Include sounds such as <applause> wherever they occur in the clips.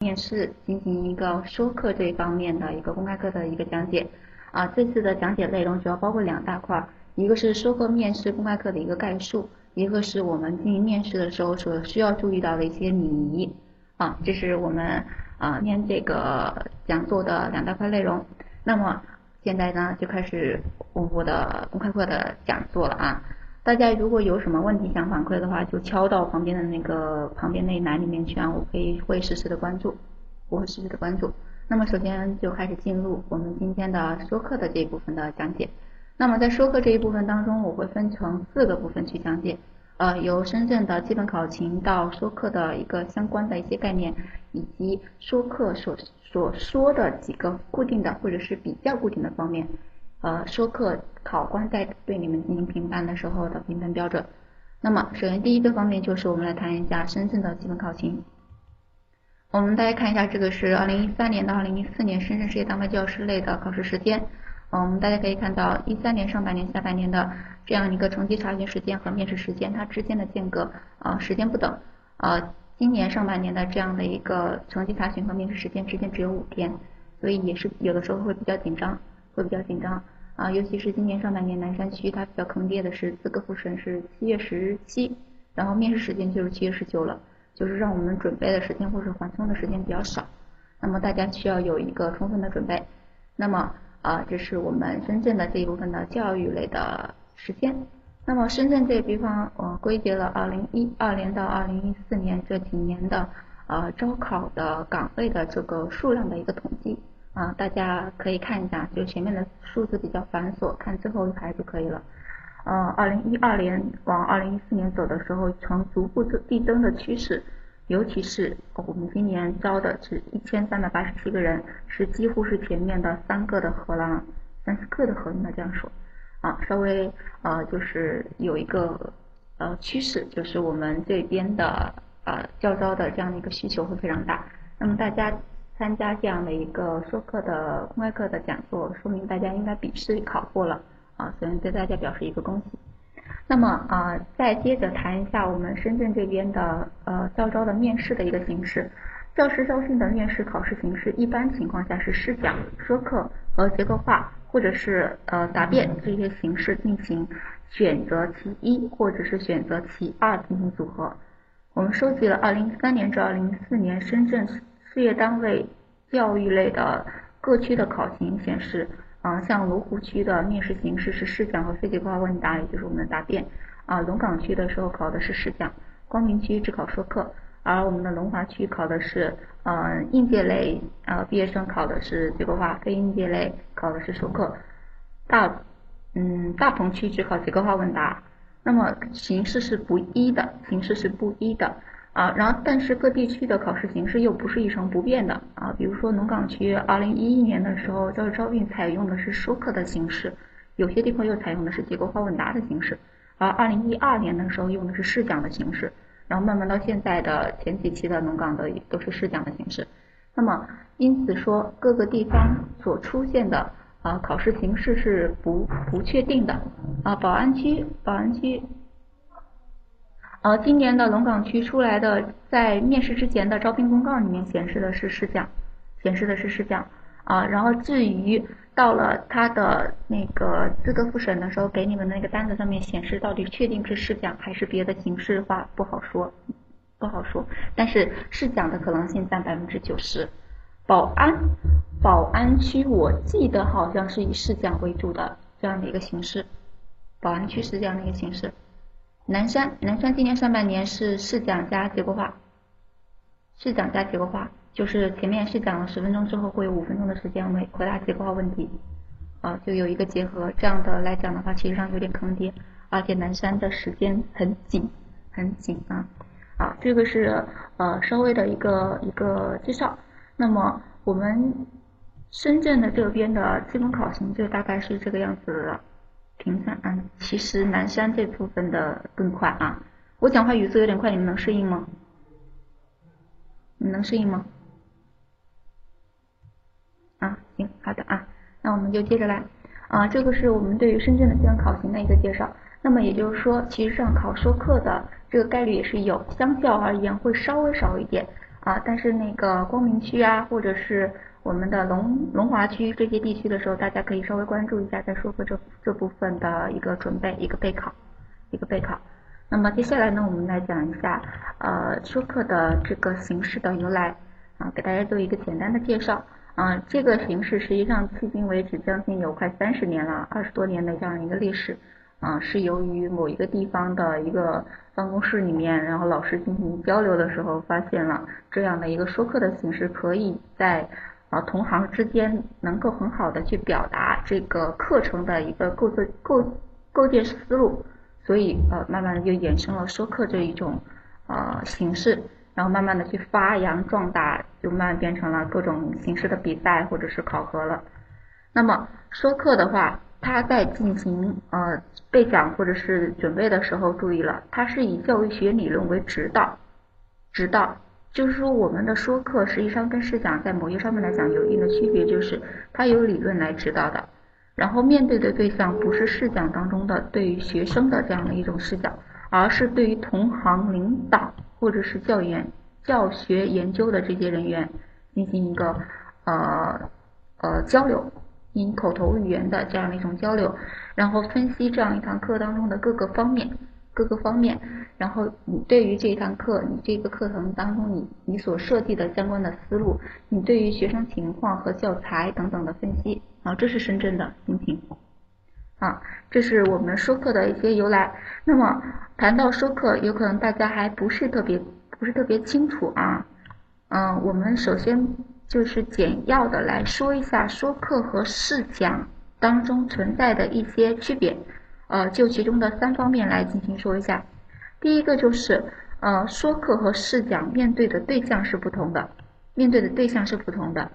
面试进行一个说课这一方面的一个公开课的一个讲解。啊，这次的讲解内容主要包括两大块，一个是说课面试公开课的一个概述，一个是我们进行面试的时候所需要注意到的一些礼仪。啊，这是我们啊念这个讲座的两大块内容。那么现在呢，就开始我的公开课的讲座了啊。大家如果有什么问题想反馈的话，就敲到旁边的那个旁边那一栏里面去啊，我可以会实时的关注，我会实时的关注。那么首先就开始进入我们今天的说课的这一部分的讲解。那么在说课这一部分当中，我会分成四个部分去讲解，呃，由深圳的基本考勤到说课的一个相关的一些概念，以及说课所所说的几个固定的或者是比较固定的方面。呃，说课考官在对你们进行评判的时候的评分标准。那么，首先第一个方面就是我们来谈一下深圳的基本考勤。我们大家看一下，这个是二零一三年到二零一四年深圳事业单位教师类的考试时间。嗯，我们大家可以看到，一三年上半年、下半年的这样一个成绩查询时间和面试时间，它之间的间隔啊时间不等。啊，今年上半年的这样的一个成绩查询和面试时间之间只有五天，所以也是有的时候会比较紧张，会比较紧张。啊，尤其是今年上半年南山区它比较坑爹的是资格复审是七月十七，然后面试时间就是七月十九了，就是让我们准备的时间或者缓冲的时间比较少，那么大家需要有一个充分的准备。那么啊，这是我们深圳的这一部分的教育类的时间。那么深圳这个地方，呃，归结了二零一二年到二零一四年这几年的呃招考的岗位的这个数量的一个统计。啊，大家可以看一下，就前面的数字比较繁琐，看最后一排就可以了。呃，二零一二年往二零一四年走的时候，呈逐步递增的趋势，尤其是我们今年招的是一千三百八十七个人，是几乎是前面的三个的荷兰，三四个的荷应该这样说。啊，稍微呃就是有一个呃趋势，就是我们这边的呃教招的这样的一个需求会非常大，那么大家。参加这样的一个说课的公开课的讲座，说明大家应该笔试考过了啊，所以对大家表示一个恭喜。那么啊，再接着谈一下我们深圳这边的呃教招的面试的一个形式。教师招聘的面试考试形式，一般情况下是试讲、说课和结构化，或者是呃答辩这些形式进行选择其一，或者是选择其二进行组合。我们收集了二零一三年至二零一四年深圳。事业单位教育类的各区的考勤显示，啊，像罗湖区的面试形式是试讲和非结构化问答，也就是我们的答辩。啊，龙岗区的时候考的是试讲，光明区只考说课，而我们的龙华区考的是，呃，应届类呃毕业生考的是结构化，非应届类考的是说课。大，嗯，大鹏区只考结构化问答。那么形式是不一的，形式是不一的。啊，然后但是各地区的考试形式又不是一成不变的啊。比如说龙岗区，二零一一年的时候教育招聘采用的是说课的形式，有些地方又采用的是结构化问答的形式。而二零一二年的时候用的是试讲的形式，然后慢慢到现在的前几期的龙岗的都是试讲的形式。那么因此说各个地方所出现的啊考试形式是不不确定的啊。宝安区，宝安区。呃，今年的龙岗区出来的，在面试之前的招聘公告里面显示的是试讲，显示的是试讲啊。然后至于到了他的那个资格复审的时候，给你们那个单子上面显示到底确定是试讲还是别的形式的话，不好说，不好说。但是试讲的可能性占百分之九十。宝安，宝安区我记得好像是以试讲为主的这样的一个形式，宝安区是这样的一个形式。南山，南山今年上半年是试讲加结构化，试讲加结构化，就是前面试讲了十分钟之后，会有五分钟的时间回回答结构化问题，啊，就有一个结合，这样的来讲的话，其实上有点坑爹，而且南山的时间很紧，很紧啊，啊，这个是呃稍微的一个一个介绍，那么我们深圳的这边的基本考勤就大概是这个样子的。平山啊，其实南山这部分的更快啊。我讲话语速有点快，你们能适应吗？你能适应吗？啊，行，好的啊，那我们就接着来啊。这个是我们对于深圳的这样考勤的一个介绍。那么也就是说，其实上考说课的这个概率也是有，相较而言会稍微少一点啊，但是那个光明区啊，或者是我们的龙龙华区这些地区的时候，大家可以稍微关注一下，在说课这这部分的一个准备，一个备考，一个备考。那么接下来呢，我们来讲一下呃说课的这个形式的由来啊，给大家做一个简单的介绍啊。这个形式实际上迄今为止将近有快三十年了，二十多年的这样一个历史。啊，是由于某一个地方的一个办公室里面，然后老师进行交流的时候，发现了这样的一个说课的形式，可以在啊同行之间能够很好的去表达这个课程的一个构设构构建思路，所以呃慢慢的就衍生了说课这一种呃形式，然后慢慢的去发扬壮大，就慢慢变成了各种形式的比赛或者是考核了。那么说课的话。他在进行呃备讲或者是准备的时候，注意了，他是以教育学理论为指导，指导就是说我们的说课实际上跟试讲在某些上面来讲有一定的区别，就是它有理论来指导的，然后面对的对象不是试讲当中的对于学生的这样的一种视角，而是对于同行领导或者是教研教学研究的这些人员进行一个呃呃交流。因口头语言的这样的一种交流，然后分析这样一堂课当中的各个方面，各个方面，然后你对于这一堂课，你这个课程当中你你所设计的相关的思路，你对于学生情况和教材等等的分析，啊，这是深圳的心情，啊，这是我们说课的一些由来。那么谈到说课，有可能大家还不是特别不是特别清楚啊，嗯，我们首先。就是简要的来说一下说课和试讲当中存在的一些区别，呃，就其中的三方面来进行说一下。第一个就是，呃，说课和试讲面对的对象是不同的，面对的对象是不同的。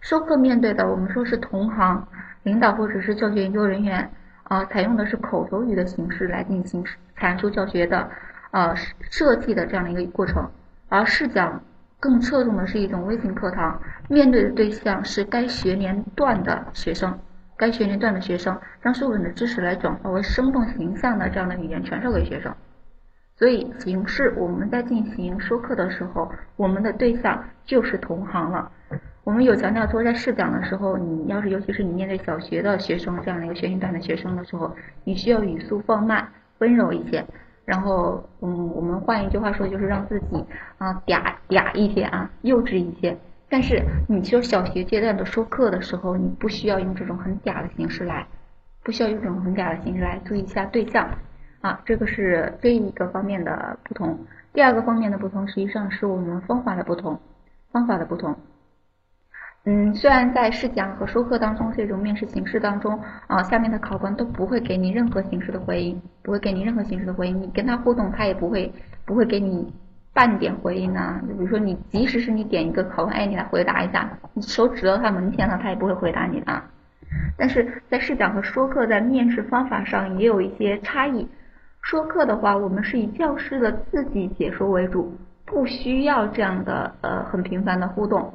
说课面对的我们说是同行、领导或者是教学研究人员，啊，采用的是口头语的形式来进行阐述教学的，呃，设计的这样的一个过程，而试讲。更侧重的是一种微型课堂，面对的对象是该学年段的学生，该学龄段的学生，将书本的知识来转化为生动形象的这样的语言传授给学生。所以形式我们在进行说课的时候，我们的对象就是同行了。我们有强调说，在试讲的时候，你要是尤其是你面对小学的学生这样的一个学年段的学生的时候，你需要语速放慢，温柔一些。然后，嗯，我们换一句话说，就是让自己啊嗲嗲一些啊，幼稚一些。但是你说小学阶段的说课的时候，你不需要用这种很嗲的形式来，不需要用这种很嗲的形式来。注意一下对象啊，这个是这一个方面的不同。第二个方面的不同，实际上是我们方法的不同，方法的不同。嗯，虽然在试讲和说课当中这种面试形式当中啊，下面的考官都不会给你任何形式的回应，不会给你任何形式的回应，你跟他互动，他也不会不会给你半点回应啊。就比如说你，即使是你点一个考官，哎，你来回答一下，你手指到他门前了，他也不会回答你的。但是在试讲和说课在面试方法上也有一些差异。说课的话，我们是以教师的自己解说为主，不需要这样的呃很频繁的互动。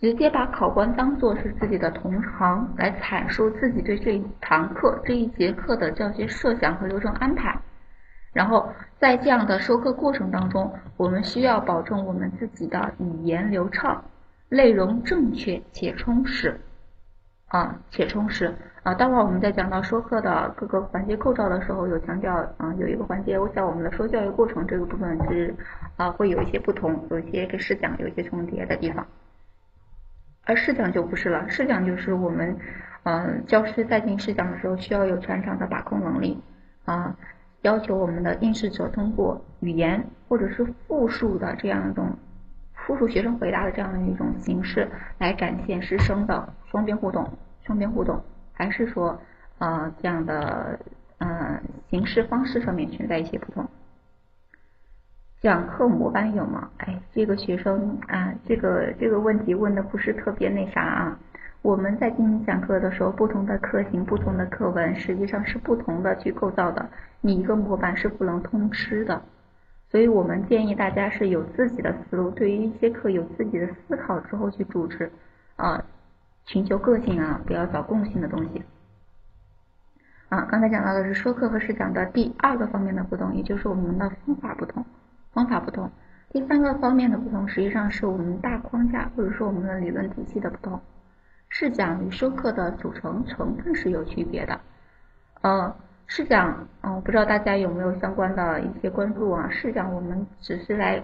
直接把考官当做是自己的同行来阐述自己对这一堂课、这一节课的教学设想和流程安排。然后在这样的授课过程当中，我们需要保证我们自己的语言流畅、内容正确且充实啊，且充实啊。待会儿我们在讲到说课的各个环节构造的时候，有强调啊，有一个环节，我想我们的说教育过程这个部分是啊，会有一些不同，有一些跟试讲有一些重叠的地方。而试讲就不是了，试讲就是我们，嗯，教师在进试讲的时候需要有全场的把控能力，啊，要求我们的应试者通过语言或者是复述的这样一种复述学生回答的这样的一种形式来展现师生的双边互动，双边互动，还是说，呃，这样的，嗯，形式方式上面存在一些不同。讲课模板有吗？哎，这个学生啊，这个这个问题问的不是特别那啥啊。我们在进行讲课的时候，不同的课型、不同的课文，实际上是不同的去构造的。你一个模板是不能通吃的，所以我们建议大家是有自己的思路，对于一些课有自己的思考之后去主持啊，寻求个性啊，不要找共性的东西。啊，刚才讲到的是说课和试讲的第二个方面的不同，也就是我们的方法不同。方法不同，第三个方面的不同，实际上是我们大框架或者说我们的理论体系的不同。试讲与授课的组成成分是有区别的。呃，试讲，嗯，不知道大家有没有相关的一些关注啊？试讲我们只是来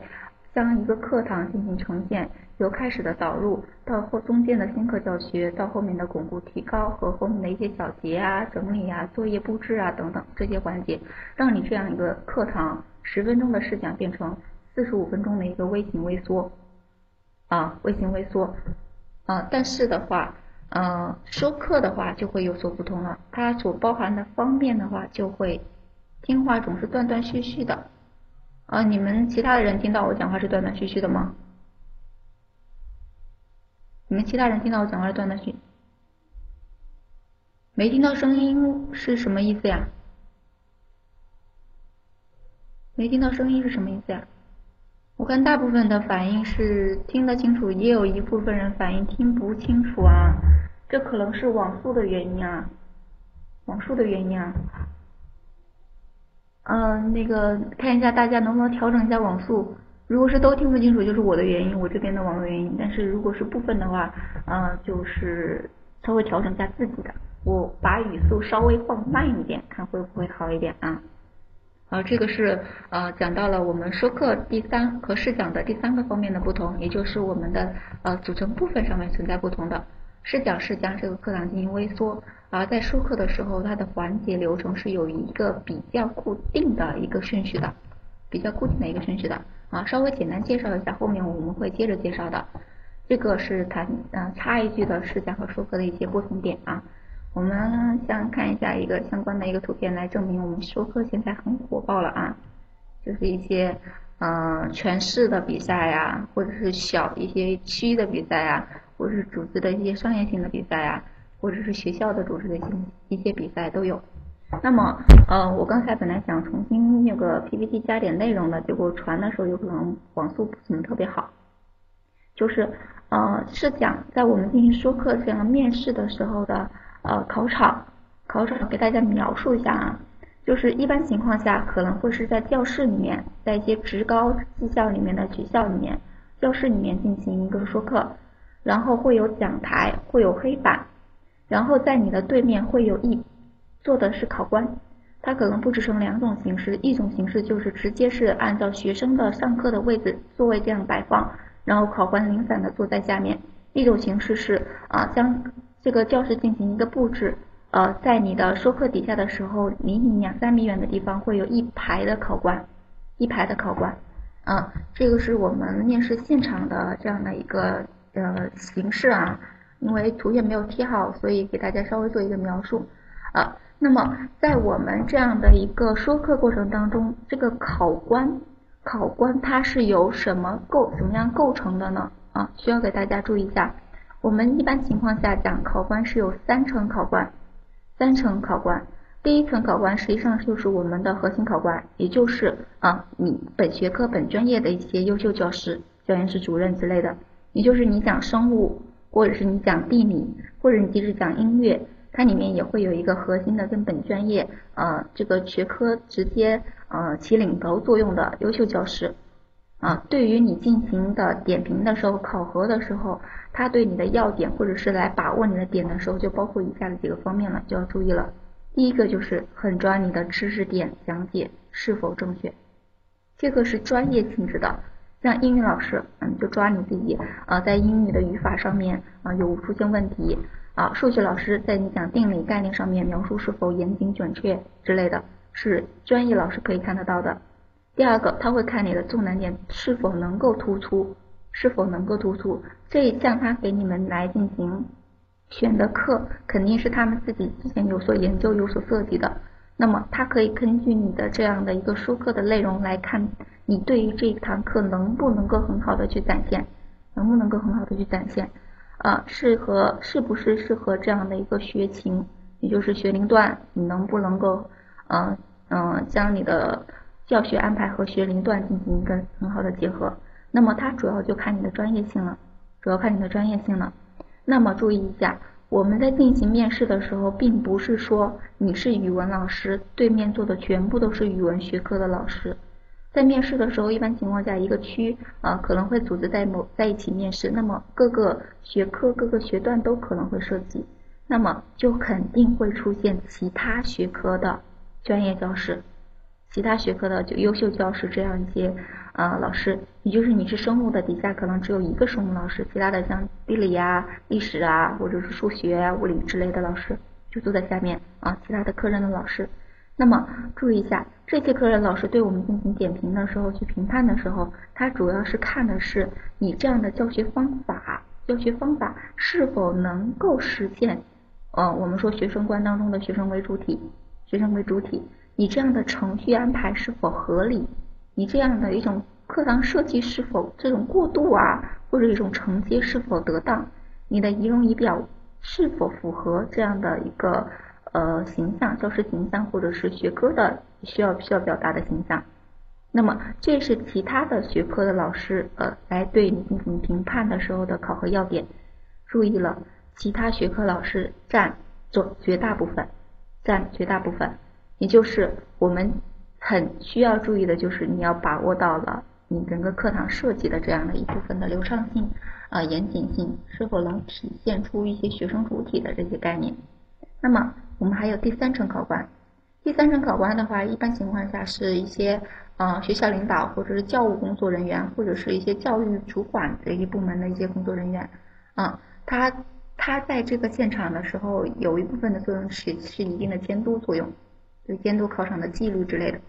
将一个课堂进行呈现，由开始的导入到后中间的新课教学，到后面的巩固提高和后面的一些小结啊、整理啊、作业布置啊等等这些环节，让你这样一个课堂十分钟的试讲变成四十五分钟的一个微型微缩啊，微型微缩。啊，但是的话，嗯，说课的话就会有所不同了，它所包含的方面的话就会，听话总是断断续续的，啊，你们其他的人听到我讲话是断断续续的吗？你们其他人听到我讲话是断断续，没听到声音是什么意思呀？没听到声音是什么意思呀？我看大部分的反应是听得清楚，也有一部分人反应听不清楚啊，这可能是网速的原因啊，网速的原因啊。嗯，那个看一下大家能不能调整一下网速，如果是都听不清楚，就是我的原因，我这边的网络原因。但是如果是部分的话，嗯，就是稍微调整一下自己的，我把语速稍微放慢一点，看会不会好一点啊。啊，这个是呃讲到了我们说课第三和试讲的第三个方面的不同，也就是我们的呃组成部分上面存在不同的。试讲是将这个课堂进行微缩，而在说课的时候，它的环节流程是有一个比较固定的一个顺序的，比较固定的一个顺序的。啊，稍微简单介绍一下，后面我们会接着介绍的。这个是谈呃插一句的试讲和说课的一些不同点啊。我们先看一下一个相关的一个图片来证明我们说课现在很火爆了啊，就是一些嗯全市的比赛呀，或者是小一些区的比赛呀，或者是组织的一些商业性的比赛呀，或者是学校的组织的一些一些比赛都有。那么呃我刚才本来想重新那个 PPT 加点内容的，结果传的时候有可能网速不怎么特别好，就是呃是讲在我们进行说课这样面试的时候的。呃，考场，考场给大家描述一下啊，就是一般情况下可能会是在教室里面，在一些职高技校里面的学校里面，教室里面进行一个说课，然后会有讲台，会有黑板，然后在你的对面会有一坐的是考官，他可能布置成两种形式，一种形式就是直接是按照学生的上课的位置座位这样摆放，然后考官零散的坐在下面，一种形式是啊将。这个教室进行一个布置，呃，在你的说课底下的时候，离你两三米远的地方会有一排的考官，一排的考官，啊，这个是我们面试现场的这样的一个呃形式啊，因为图片没有贴好，所以给大家稍微做一个描述，啊，那么在我们这样的一个说课过程当中，这个考官，考官他是由什么构怎么样构成的呢？啊，需要给大家注意一下。我们一般情况下讲，考官是有三层考官，三层考官。第一层考官实际上就是我们的核心考官，也就是啊，你本学科本专业的一些优秀教师、教研室主任之类的，也就是你讲生物，或者是你讲地理，或者你即使讲音乐，它里面也会有一个核心的跟本专业呃这个学科直接呃起领头作用的优秀教师。啊，对于你进行的点评的时候、考核的时候，他对你的要点或者是来把握你的点的时候，就包括以下的几个方面了，就要注意了。第一个就是狠抓你的知识点讲解是否正确，这个是专业性质的。像英语老师，嗯，就抓你自己啊，在英语的语法上面啊有无出现问题啊。数学老师在你讲定理概念上面描述是否严谨准确之类的，是专业老师可以看得到的。第二个，他会看你的重难点是否能够突出，是否能够突出。这一项他给你们来进行选的课，肯定是他们自己之前有所研究、有所设计的。那么他可以根据你的这样的一个说课的内容来看，你对于这一堂课能不能够很好的去展现，能不能够很好的去展现，啊，适合是不是适合这样的一个学情，也就是学龄段，你能不能够，嗯嗯，将你的。教学安排和学龄段进行一个很好的结合，那么它主要就看你的专业性了，主要看你的专业性了。那么注意一下，我们在进行面试的时候，并不是说你是语文老师，对面坐的全部都是语文学科的老师，在面试的时候，一般情况下一个区啊可能会组织在某在一起面试，那么各个学科各个学段都可能会涉及，那么就肯定会出现其他学科的专业教师。其他学科的就优秀教师这样一些呃老师，也就是你是生物的底下可能只有一个生物老师，其他的像地理啊、历史啊或者是数学啊、物理之类的老师就坐在下面啊，其他的科任的老师。那么注意一下，这些科任老师对我们进行点评的时候，去评判的时候，他主要是看的是你这样的教学方法，教学方法是否能够实现呃我们说学生观当中的学生为主体，学生为主体。你这样的程序安排是否合理？你这样的一种课堂设计是否这种过渡啊，或者一种承接是否得当？你的仪容仪表是否符合这样的一个呃形象，教师形象或者是学科的需要需要表达的形象？那么这是其他的学科的老师呃来对你进行评判的时候的考核要点。注意了，其他学科老师占总绝大部分，占绝大部分。也就是我们很需要注意的，就是你要把握到了你整个课堂设计的这样的一部分的流畅性啊严谨性，是否能体现出一些学生主体的这些概念。那么我们还有第三层考官，第三层考官的话，一般情况下是一些呃学校领导或者是教务工作人员或者是一些教育主管这一部门的一些工作人员啊，他他在这个现场的时候，有一部分的作用是是一定的监督作用。就监督考场的纪律之类的，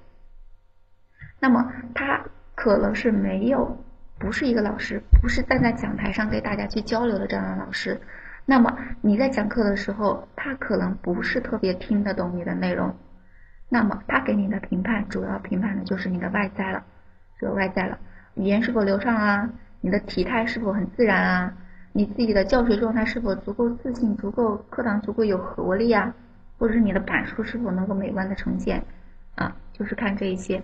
那么他可能是没有，不是一个老师，不是站在讲台上给大家去交流的这样的老师。那么你在讲课的时候，他可能不是特别听得懂你的内容。那么他给你的评判，主要评判的就是你的外在了，这个外在了，语言是否流畅啊？你的体态是否很自然啊？你自己的教学状态是否足够自信、足够课堂足够有活力啊？或者是你的板书是否能够美观的呈现啊？就是看这一些，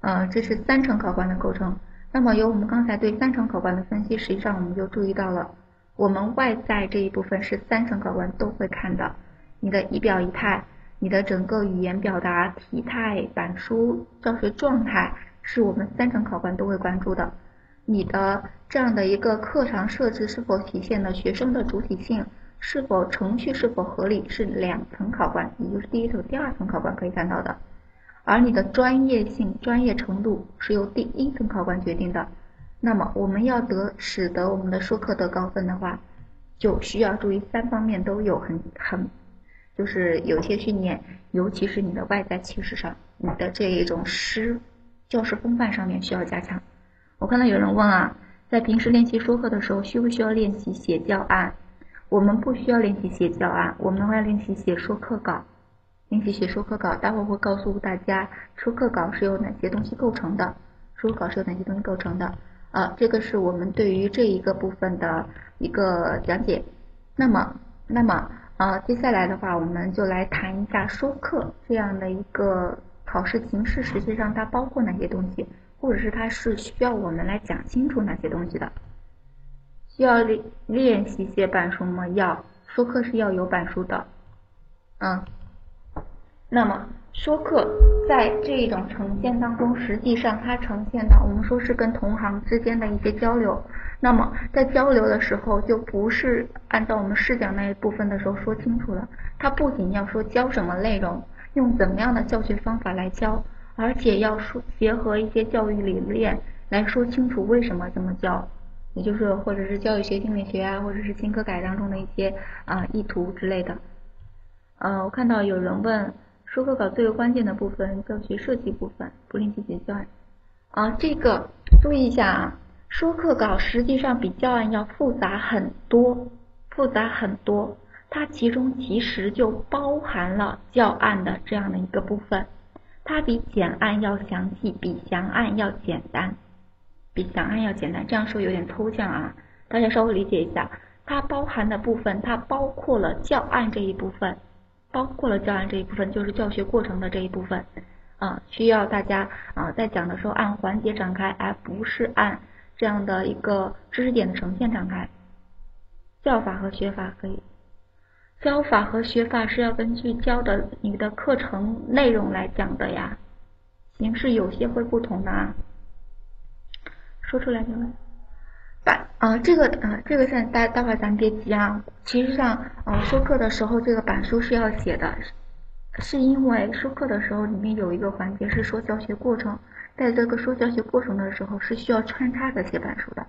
呃，这是三层考官的构成。那么由我们刚才对三层考官的分析，实际上我们就注意到了，我们外在这一部分是三层考官都会看的。你的仪表仪态，你的整个语言表达、体态、板书、教学状态，是我们三层考官都会关注的。你的这样的一个课堂设置是否体现了学生的主体性？是否程序是否合理是两层考官，也就是第一层、第二层考官可以看到的，而你的专业性、专业程度是由第一层考官决定的。那么我们要得使得我们的说课得高分的话，就需要注意三方面都有很很，就是有些训练，尤其是你的外在气势上，你的这一种师教师风范上面需要加强。我看到有人问啊，在平时练习说课的时候，需不需要练习写教案？我们不需要练习写教案，我们要练习写说课稿，练习写说课稿。待会儿会告诉大家说课稿是由哪些东西构成的，说课稿是由哪些东西构成的。呃，这个是我们对于这一个部分的一个讲解。那么，那么呃，接下来的话，我们就来谈一下说课这样的一个考试形式，实际上它包括哪些东西，或者是它是需要我们来讲清楚哪些东西的。要练练习写板书吗？要，说课是要有板书的，嗯。那么说课在这一种呈现当中，实际上它呈现的，我们说是跟同行之间的一些交流。那么在交流的时候，就不是按照我们试讲那一部分的时候说清楚了。它不仅要说教什么内容，用怎么样的教学方法来教，而且要说结合一些教育理念来说清楚为什么这么教。也就是或者是教育学心理学啊，或者是新课改当中的一些啊意图之类的。呃，我看到有人问说课稿最为关键的部分，教学设计部分不练习写教案。啊，这个注意一下啊，说课稿实际上比教案要复杂很多，复杂很多。它其中其实就包含了教案的这样的一个部分，它比简案要详细，比详案要简单。比讲案要简单，这样说有点抽象啊，大家稍微理解一下。它包含的部分，它包括了教案这一部分，包括了教案这一部分，就是教学过程的这一部分啊，需要大家啊在讲的时候按环节展开，而不是按这样的一个知识点的呈现展开。教法和学法可以，教法和学法是要根据教的你的课程内容来讲的呀。形式有些会不同的啊。说出来就板啊，这个啊，这个现在待待会儿咱别急啊。其实上，呃，说课的时候这个板书是要写的，是因为说课的时候里面有一个环节是说教学过程，在这个说教学过程的时候是需要穿插着写板书的，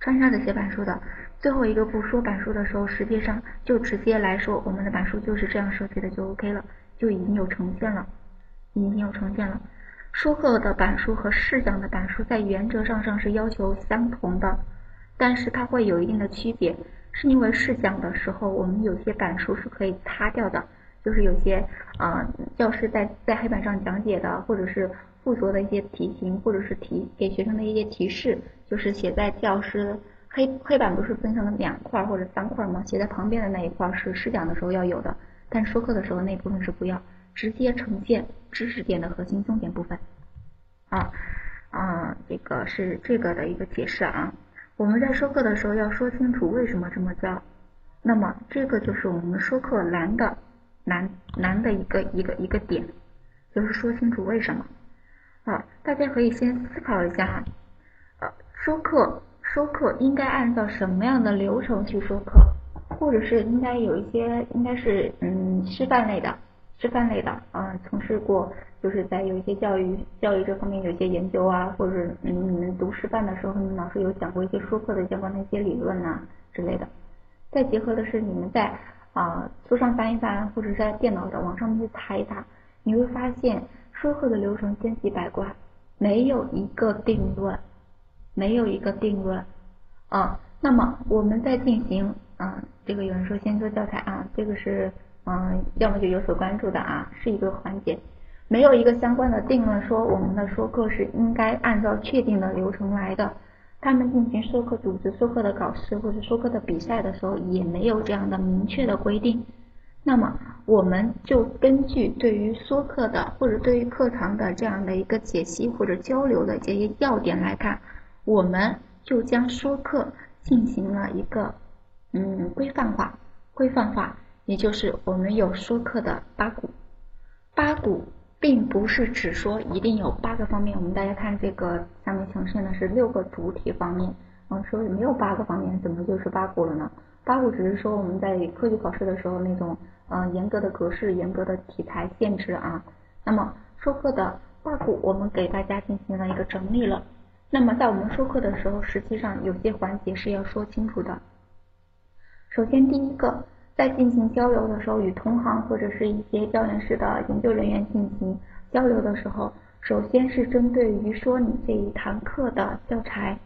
穿插着写板书的。最后一个步说板书的时候，实际上就直接来说，我们的板书就是这样设计的就 OK 了，就已经有呈现了，已经有呈现了。说课的板书和试讲的板书在原则上上是要求相同的，但是它会有一定的区别，是因为试讲的时候我们有些板书是可以擦掉的，就是有些啊教师在在黑板上讲解的，或者是附着的一些题型，或者是提给学生的一些提示，就是写在教师黑黑板不是分成了两块或者三块吗？写在旁边的那一块是试讲的时候要有的，但说课的时候那部分是不要。直接呈现知识点的核心重点部分，啊啊，这个是这个的一个解释啊。我们在说课的时候要说清楚为什么这么教，那么这个就是我们说课难的难难的一个一个一个点，就是说清楚为什么。啊，大家可以先思考一下，呃，说课说课应该按照什么样的流程去说课，或者是应该有一些应该是嗯师范类的。师范类的啊，从事过就是在有一些教育教育这方面有一些研究啊，或者嗯你们读师范的时候，你们老师有讲过一些说课的相关的一些理论呐之类的。再结合的是你们在啊书上翻一翻，或者在电脑的网上面去查一查，你会发现说课的流程千奇百怪，没有一个定论，没有一个定论啊。那么我们在进行啊，这个有人说先做教材啊，这个是。嗯，要么就有所关注的啊，是一个环节，没有一个相关的定论说我们的说课是应该按照确定的流程来的。他们进行说课组织说课的考试或者说课的比赛的时候，也没有这样的明确的规定。那么，我们就根据对于说课的或者对于课堂的这样的一个解析或者交流的这些要点来看，我们就将说课进行了一个嗯规范化，规范化。也就是我们有说课的八股，八股并不是只说一定有八个方面。我们大家看这个下面呈现的是六个主体方面，嗯，说没有八个方面，怎么就是八股了呢？八股只是说我们在科举考试的时候那种嗯严格的格式、严格的题材限制啊。那么说课的八股，我们给大家进行了一个整理了。那么在我们说课的时候，实际上有些环节是要说清楚的。首先第一个。在进行交流的时候，与同行或者是一些教研室的研究人员进行交流的时候，首先是针对于说你这一堂课的教材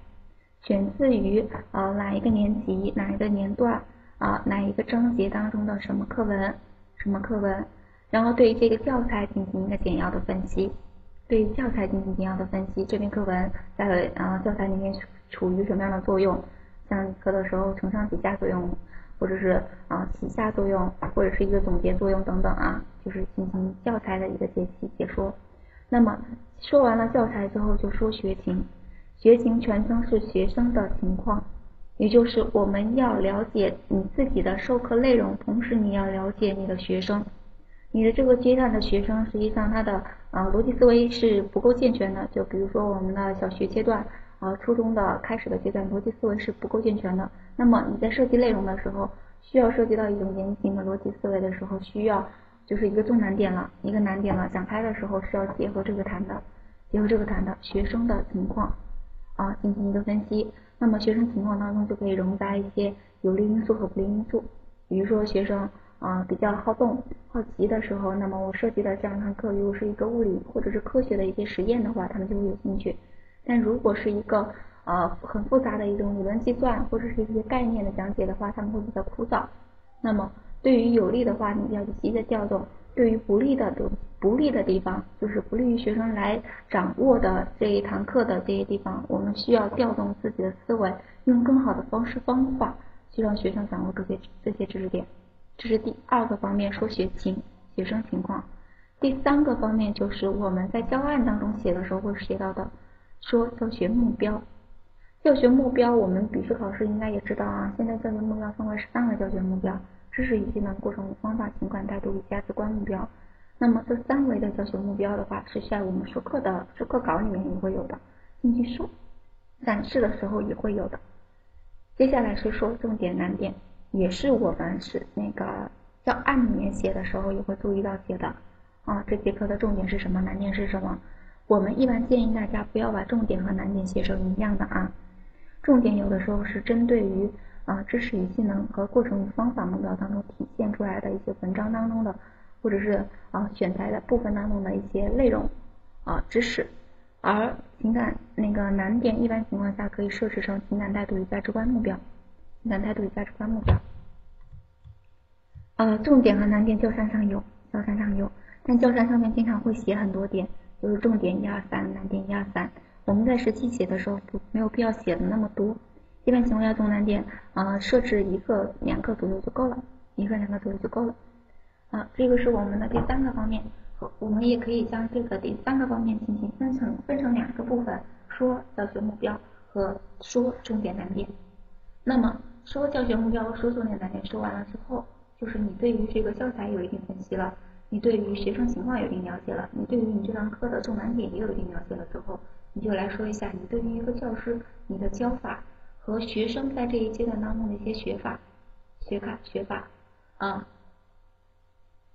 选自于呃哪一个年级、哪一个年段啊哪一个章节当中的什么课文、什么课文，然后对于这个教材进行一个简要的分析，对教材进行简要的分析，这篇课文在呃教材里面处于什么样的作用，像课的时候承上启下作用。或者是啊起下作用，或者是一个总结作用等等啊，就是进行教材的一个解析解说。那么说完了教材之后，就说学情。学情全称是学生的情况，也就是我们要了解你自己的授课内容，同时你要了解你的学生。你的这个阶段的学生，实际上他的啊逻辑思维是不够健全的。就比如说我们的小学阶段。呃，初中的开始的阶段，逻辑思维是不够健全的。那么你在设计内容的时候，需要涉及到一种严谨的逻辑思维的时候，需要就是一个重难点了，一个难点了。讲开的时候是要结合这个谈的，结合这个谈的学生的情况啊进行一个分析。那么学生情况当中就可以容杂一些有利因素和不利因素。比如说学生啊比较好动、好奇的时候，那么我设计的这样堂课如果是一个物理或者是科学的一些实验的话，他们就会有兴趣。但如果是一个呃很复杂的一种理论计算或者是一些概念的讲解的话，他们会比较枯燥。那么对于有利的话，你要积极的调动；对于不利的不利的地方，就是不利于学生来掌握的这一堂课的这些地方，我们需要调动自己的思维，用更好的方式方法去让学生掌握这些这些知识点。这是第二个方面，说学情学生情况。第三个方面就是我们在教案当中写的时候会写到的。说教学目标，教学目标，我们笔试考试应该也知道啊。现在教学目标分为三个教学目标：知识与技能、过程与方法、情感态度与价值观目标。那么这三维的教学目标的话，是在我们授课的授课稿里面也会有的，进去说展示的时候也会有的。接下来是说重点难点，也是我们是那个教案里面写的时候也会注意到写的啊。这节课的重点是什么？难点是什么？我们一般建议大家不要把重点和难点写成一样的啊。重点有的时候是针对于啊知识与技能和过程与方法目标当中体现出来的一些文章当中的，或者是啊选材的部分当中的一些内容啊知识。而情感那个难点，一般情况下可以设置成情感态度与价值观目标。情感态度与价值观目标。呃，重点和难点教山上有，教山上有，但教山上面经常会写很多点，就是重点一二三，难点一二三。我们在实际写的时候不没有必要写的那么多，一般情况下重难点啊设置一个两个左右就够了，一个两个左右就够了。啊，这个是我们的第三个方面。我们也可以将这个第三个方面进行分成分成两个部分，说教学目标和说重点难点。那么说教学目标和说重点难点说完了之后，就是你对于这个教材有一定分析了，你对于学生情况有一定了解了，你对于你这堂课的重难点也有一定了解了之后，你就来说一下你对于一个教师你的教法和学生在这一阶段当中的一些学法、学法、学法啊。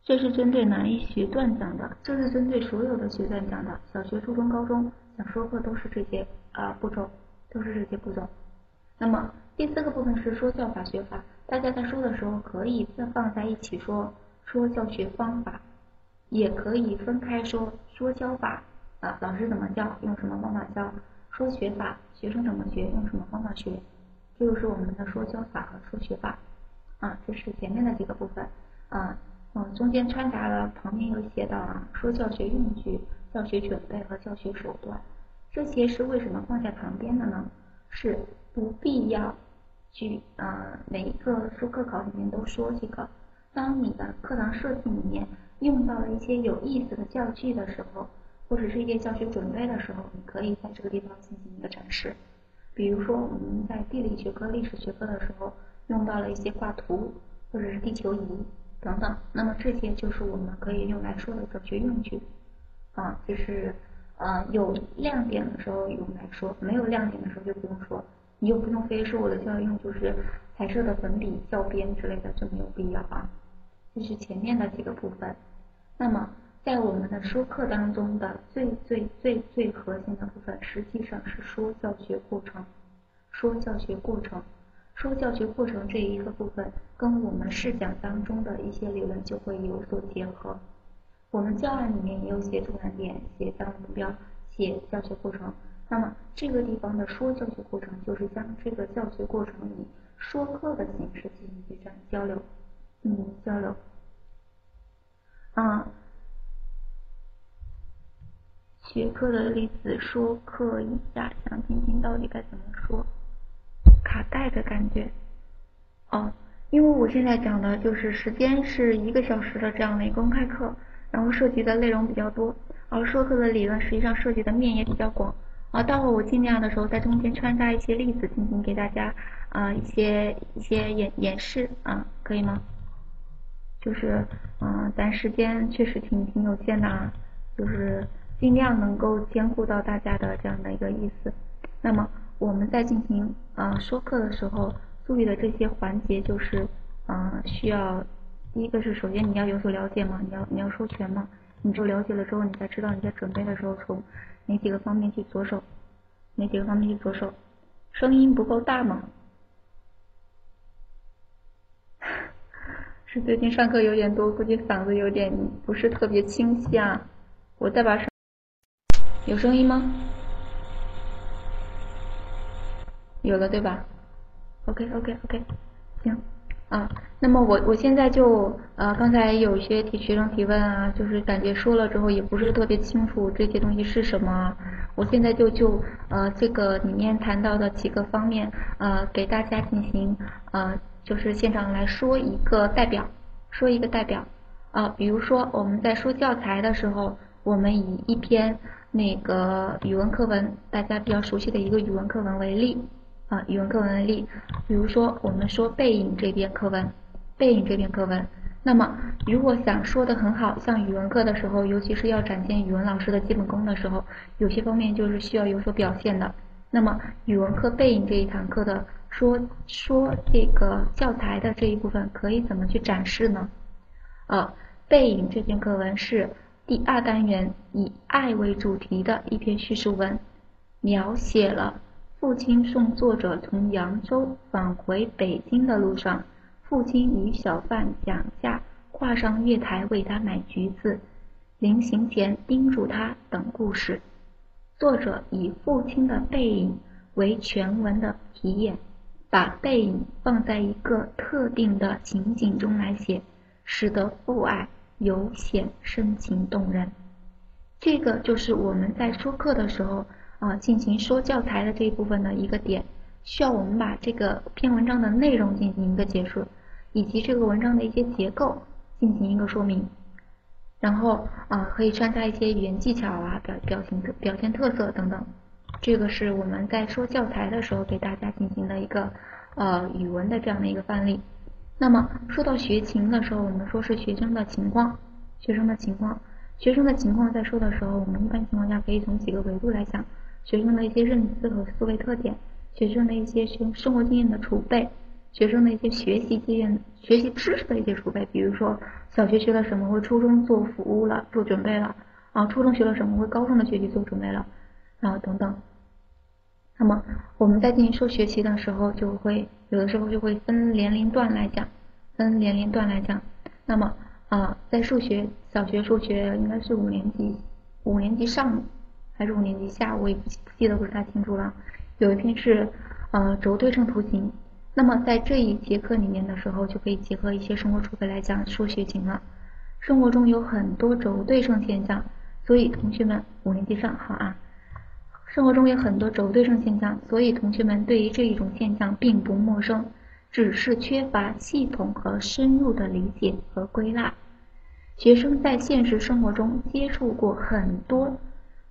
这是针对哪一学段讲的？这是针对所有的学段讲的。小学、初中、高中想说课都是这些啊步骤，都是这些步骤。那么第四个部分是说教法学法，大家在说的时候可以再放在一起说，说教学方法，也可以分开说，说教法啊，老师怎么教，用什么方法教；说学法，学生怎么学，用什么方法学。这就是我们的说教法和说学法啊，这是前面的几个部分啊。嗯，中间穿插了，旁边有写到啊，说教学用具、教学准备和教学手段，这些是为什么放在旁边的呢？是不必要去啊，每一个说课考里面都说这个。当你的课堂设计里面用到了一些有意思的教具的时候，或者是一些教学准备的时候，你可以在这个地方进行一个展示。比如说我们在地理学科、历史学科的时候用到了一些挂图，或者是地球仪。等等，那么这些就是我们可以用来说的教学用具，啊，就是呃有亮点的时候用来说，没有亮点的时候就不用说，你又不用非说我的教用就是彩色的粉笔、教鞭之类的，就没有必要啊。这是前面的几个部分。那么在我们的说课当中的最最最最核心的部分，实际上是说教学过程，说教学过程。说教学过程这一个部分，跟我们试讲当中的一些理论就会有所结合。我们教案里面也有写重点、写教学目标、写教学过程。那么这个地方的说教学过程，就是将这个教学过程以说课的形式进行一场交流，嗯，交流。啊，学科的例子说课一下，想听听到底该怎么说。卡带的感觉，哦，因为我现在讲的就是时间是一个小时的这样的一公开课，然后涉及的内容比较多，而说课的理论实际上涉及的面也比较广，啊，待会我尽量的时候在中间穿插一些例子进行给大家啊一些一些演演示啊，可以吗？就是，嗯，咱时间确实挺挺有限的啊，就是尽量能够兼顾到大家的这样的一个意思，那么。我们在进行嗯说课的时候，注意的这些环节就是，嗯，需要第一个是首先你要有所了解嘛，你要你要授权嘛，你就了解了之后，你才知道你在准备的时候从哪几个方面去着手，哪几个方面去着手。声音不够大吗？是最近上课有点多，估计嗓子有点不是特别清晰啊。我再把声，有声音吗？有了对吧？OK OK OK，行啊。那么我我现在就呃刚才有些提学生提问啊，就是感觉说了之后也不是特别清楚这些东西是什么。我现在就就呃这个里面谈到的几个方面呃给大家进行呃就是现场来说一个代表，说一个代表啊。比如说我们在说教材的时候，我们以一篇那个语文课文，大家比较熟悉的一个语文课文为例。啊，语文课文为例，比如说我们说《背影》这篇课文，《背影》这篇课文，那么如果想说的很好，像语文课的时候，尤其是要展现语文老师的基本功的时候，有些方面就是需要有所表现的。那么语文课背影这一堂课的说说这个教材的这一部分可以怎么去展示呢？呃，背影这篇课文是第二单元以爱为主题的一篇叙述文，描写了父亲送作者从扬州返回北京的路上，父亲与小贩讲价，跨上月台为他买橘子，临行前叮嘱他等故事。作者以父亲的背影为全文的题眼，把背影放在一个特定的情景中来写，使得父爱尤显深情动人。这个就是我们在说课的时候啊，进行说教材的这一部分的一个点，需要我们把这个篇文章的内容进行一个解说，以及这个文章的一些结构进行一个说明。然后啊，可以穿插一些语言技巧啊、表表情表现特色等等。这个是我们在说教材的时候给大家进行的一个呃语文的这样的一个范例。那么说到学情的时候，我们说是学生的情况，学生的情况，学生的情况在说的时候，我们一般情况下可以从几个维度来讲：学生的一些认知和思维特点，学生的一些生生活经验的储备。学生的一些学习经验、学习知识的一些储备，比如说小学学了什么，为初中做服务了、做准备了啊；初中学了什么，为高中的学习做准备了，然后等等。那么我们在进行数学习的时候，就会有的时候就会分年龄段来讲，分年龄段来讲。那么啊，在数学小学数学应该是五年级，五年级上还是五年级下，我也不记得不是太清楚了。有一篇是呃轴对称图形。那么在这一节课里面的时候，就可以结合一些生活储备来讲数学情了。生活中有很多轴对称现象，所以同学们五年级上好啊。生活中有很多轴对称现象，所以同学们对于这一种现象并不陌生，只是缺乏系统和深入的理解和归纳。学生在现实生活中接触过很多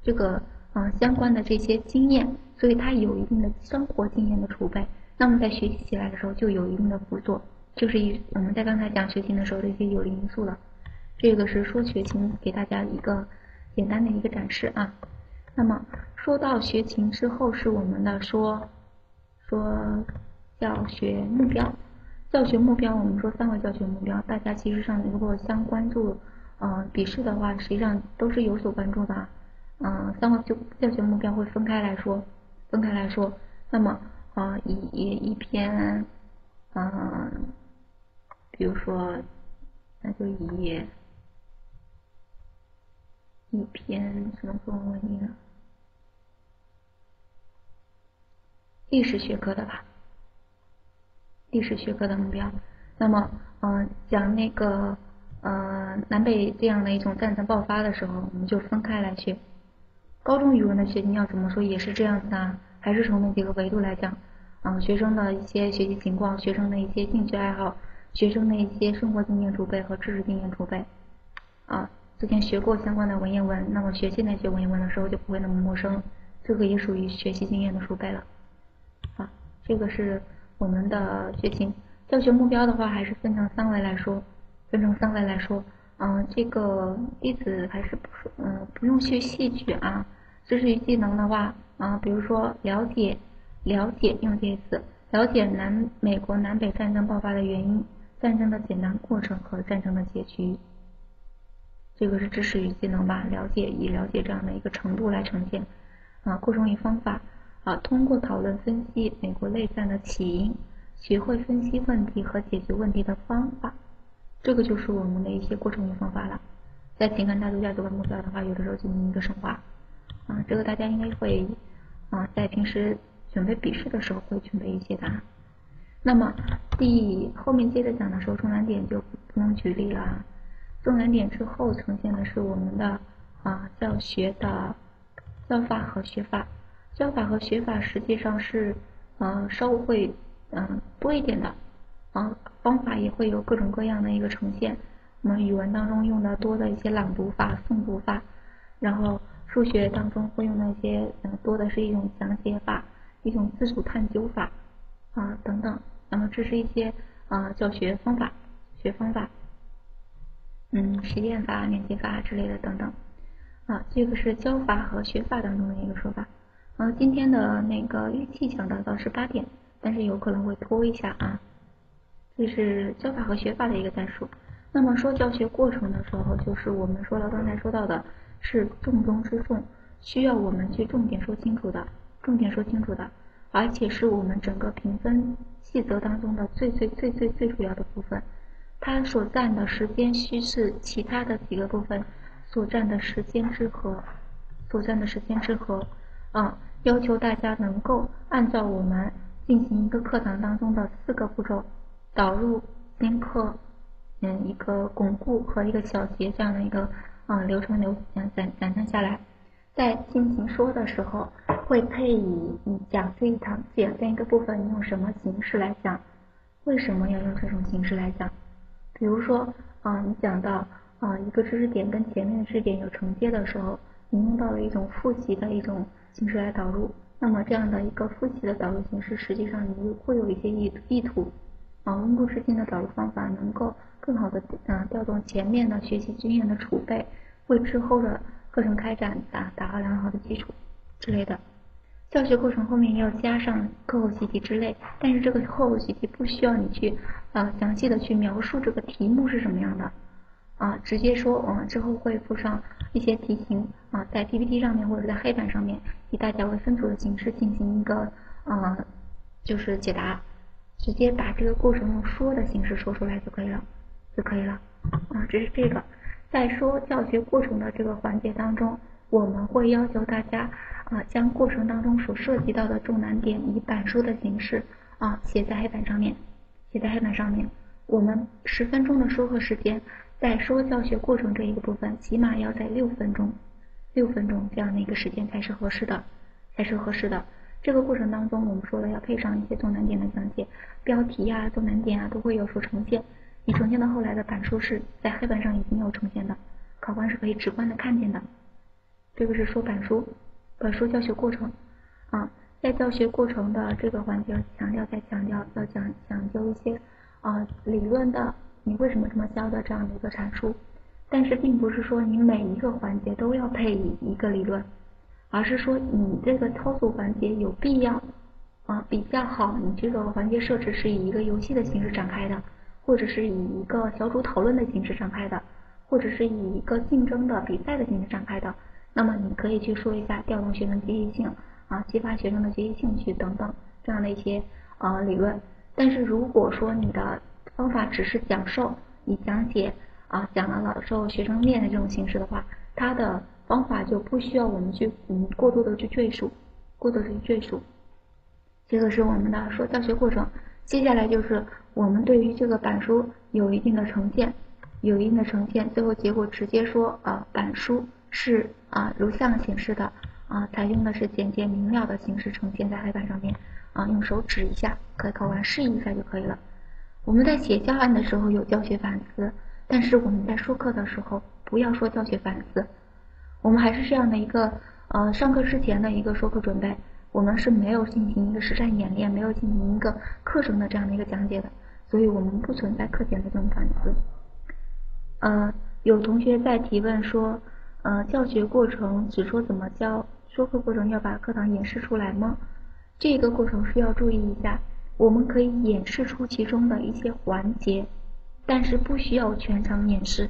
这个啊相关的这些经验，所以他有一定的生活经验的储备。那么在学习起来的时候就有一定的辅助，就是一我们在刚才讲学情的时候的一些有利因素了。这个是说学情给大家一个简单的一个展示啊。那么说到学情之后是我们的说说教学目标，教学目标我们说三个教学目标，大家其实上如果相关注呃笔试的话，实际上都是有所关注的。嗯，三个就教学目标会分开来说，分开来说，那么。啊，一一一篇，嗯，比如说，那就以一篇什么作文为例呢？历史学科的吧，历史学科的目标。那么，嗯，讲那个，呃，南北这样的一种战争爆发的时候，我们就分开来学。高中语文的学习要怎么说，也是这样子的，还是从那几个维度来讲。嗯，学生的一些学习情况，学生的一些兴趣爱好，学生的一些生活经验储备和知识经验储备。啊，之前学过相关的文言文，那么学现在学文言文的时候就不会那么陌生。这个也属于学习经验的储备了。这个是我们的学情教学目标的话，还是分成三维来说，分成三维来说。嗯，这个例子还是不嗯不用去细举啊。知识与技能的话，啊，比如说了解。了解用这些词，了解南美国南北战争爆发的原因、战争的简单过程和战争的结局。这个是知识与技能吧？了解以了解这样的一个程度来呈现。啊，过程与方法啊，通过讨论分析美国内战的起因，学会分析问题和解决问题的方法。这个就是我们的一些过程与方法了。在情感大度价值观目标的话，有的时候进行一个升华。啊，这个大家应该会啊，在平时。准备笔试的时候会准备一些答案，那么第后面接着讲的时候，重难点就不用举例了。重难点之后呈现的是我们的啊教学的教法和学法，教法和学法实际上是嗯稍微会嗯多一点的，啊方法也会有各种各样的一个呈现。我们语文当中用的多的一些朗读法、诵读法，然后数学当中会用那些嗯多的是一种讲解法。一种自主探究法啊等等，那么这是一些啊教学方法学方法。嗯实践法、练习法之类的等等。啊，这个是教法和学法当中的一个说法。嗯，今天的那个预期讲到到十八点，但是有可能会拖一下啊。这是教法和学法的一个概述。那么说教学过程的时候，就是我们说了刚才说到的是重中之重，需要我们去重点说清楚的，重点说清楚的，而且是我们整个评分细则当中的最最最最最主要的部分，它所占的时间需是其他的几个部分。所占的时间之和，所占的时间之和，啊，要求大家能够按照我们进行一个课堂当中的四个步骤，导入、新课，嗯，一个巩固和一个小结这样的一个啊流程流讲讲讲讲下来，在进行说的时候，会配以你讲这一堂讲这一个部分你用什么形式来讲，为什么要用这种形式来讲？比如说啊，你讲到。啊，一个知识点跟前面的知识点有承接的时候，你用到了一种复习的一种形式来导入。那么这样的一个复习的导入形式，实际上你会有一些意意图啊，温故知新的导入方法，能够更好的啊调动前面的学习经验的储备，为之后的课程开展打打好良好的基础之类的。教学过程后面要加上课后习题之类，但是这个课后习题不需要你去啊详细的去描述这个题目是什么样的。啊，直接说，嗯，之后会附上一些题型啊，在 PPT 上面或者在黑板上面，以大家为分组的形式进行一个，呃，就是解答，直接把这个过程用说的形式说出来就可以了，就可以了。啊，这是这个，在说教学过程的这个环节当中，我们会要求大家啊，将过程当中所涉及到的重难点以板书的形式啊写在黑板上面，写在黑板上面。我们十分钟的说课时间。在说教学过程这一个部分，起码要在六分钟，六分钟这样的一个时间才是合适的，才是合适的。这个过程当中，我们说了要配上一些重难点的讲解，标题呀、重难点啊都会有所呈现。你呈现到后来的板书是在黑板上已经有呈现的，考官是可以直观的看见的。这个是说板书，板书教学过程啊，在教学过程的这个环节，强调再强调要讲讲究一些啊理论的。你为什么这么教的这样的一个阐述？但是并不是说你每一个环节都要配以一个理论，而是说你这个操作环节有必要啊比较好，你这个环节设置是以一个游戏的形式展开的，或者是以一个小组讨论的形式展开的，或者是以一个竞争的比赛的形式展开的，那么你可以去说一下调动学生积极性啊，激发学生的学习兴趣等等这样的一些呃理论。但是如果说你的方法只是讲授，以讲解啊讲了老授学生练的这种形式的话，它的方法就不需要我们去嗯过多的去赘述，过多的去赘述。这个是我们的说教学过程。接下来就是我们对于这个板书有一定的呈现，有一定的呈现，最后结果直接说啊板书是啊录像形式的啊，采用的是简洁明了的形式呈现在黑板上面啊，用手指一下，可以考官示意一下就可以了。我们在写教案的时候有教学反思，但是我们在说课的时候不要说教学反思，我们还是这样的一个呃上课之前的一个说课准备，我们是没有进行一个实战演练，没有进行一个课程的这样的一个讲解的，所以我们不存在课前的这种反思。呃，有同学在提问说，呃，教学过程只说怎么教，说课过程要把课堂演示出来吗？这个过程需要注意一下。我们可以演示出其中的一些环节，但是不需要全程演示，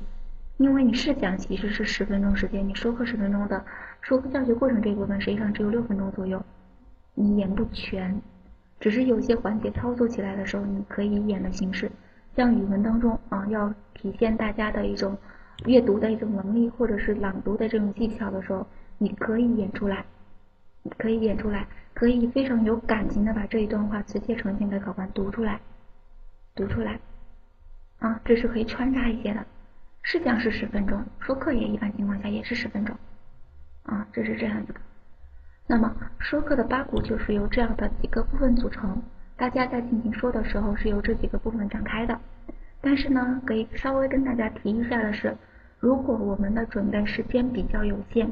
因为你试讲其实是十分钟时间，你说课十分钟的，说课教学过程这一部分实际上只有六分钟左右，你演不全，只是有些环节操作起来的时候你可以演的形式，像语文当中啊要体现大家的一种阅读的一种能力或者是朗读的这种技巧的时候，你可以演出来，可以演出来。可以非常有感情的把这一段话直接呈现给考官读出来，读出来，啊，这是可以穿插一些的。试讲是十分钟，说课也一般情况下也是十分钟，啊，这是这样子的。那么说课的八股就是由这样的几个部分组成，大家在进行说的时候是由这几个部分展开的。但是呢，可以稍微跟大家提一下的是，如果我们的准备时间比较有限，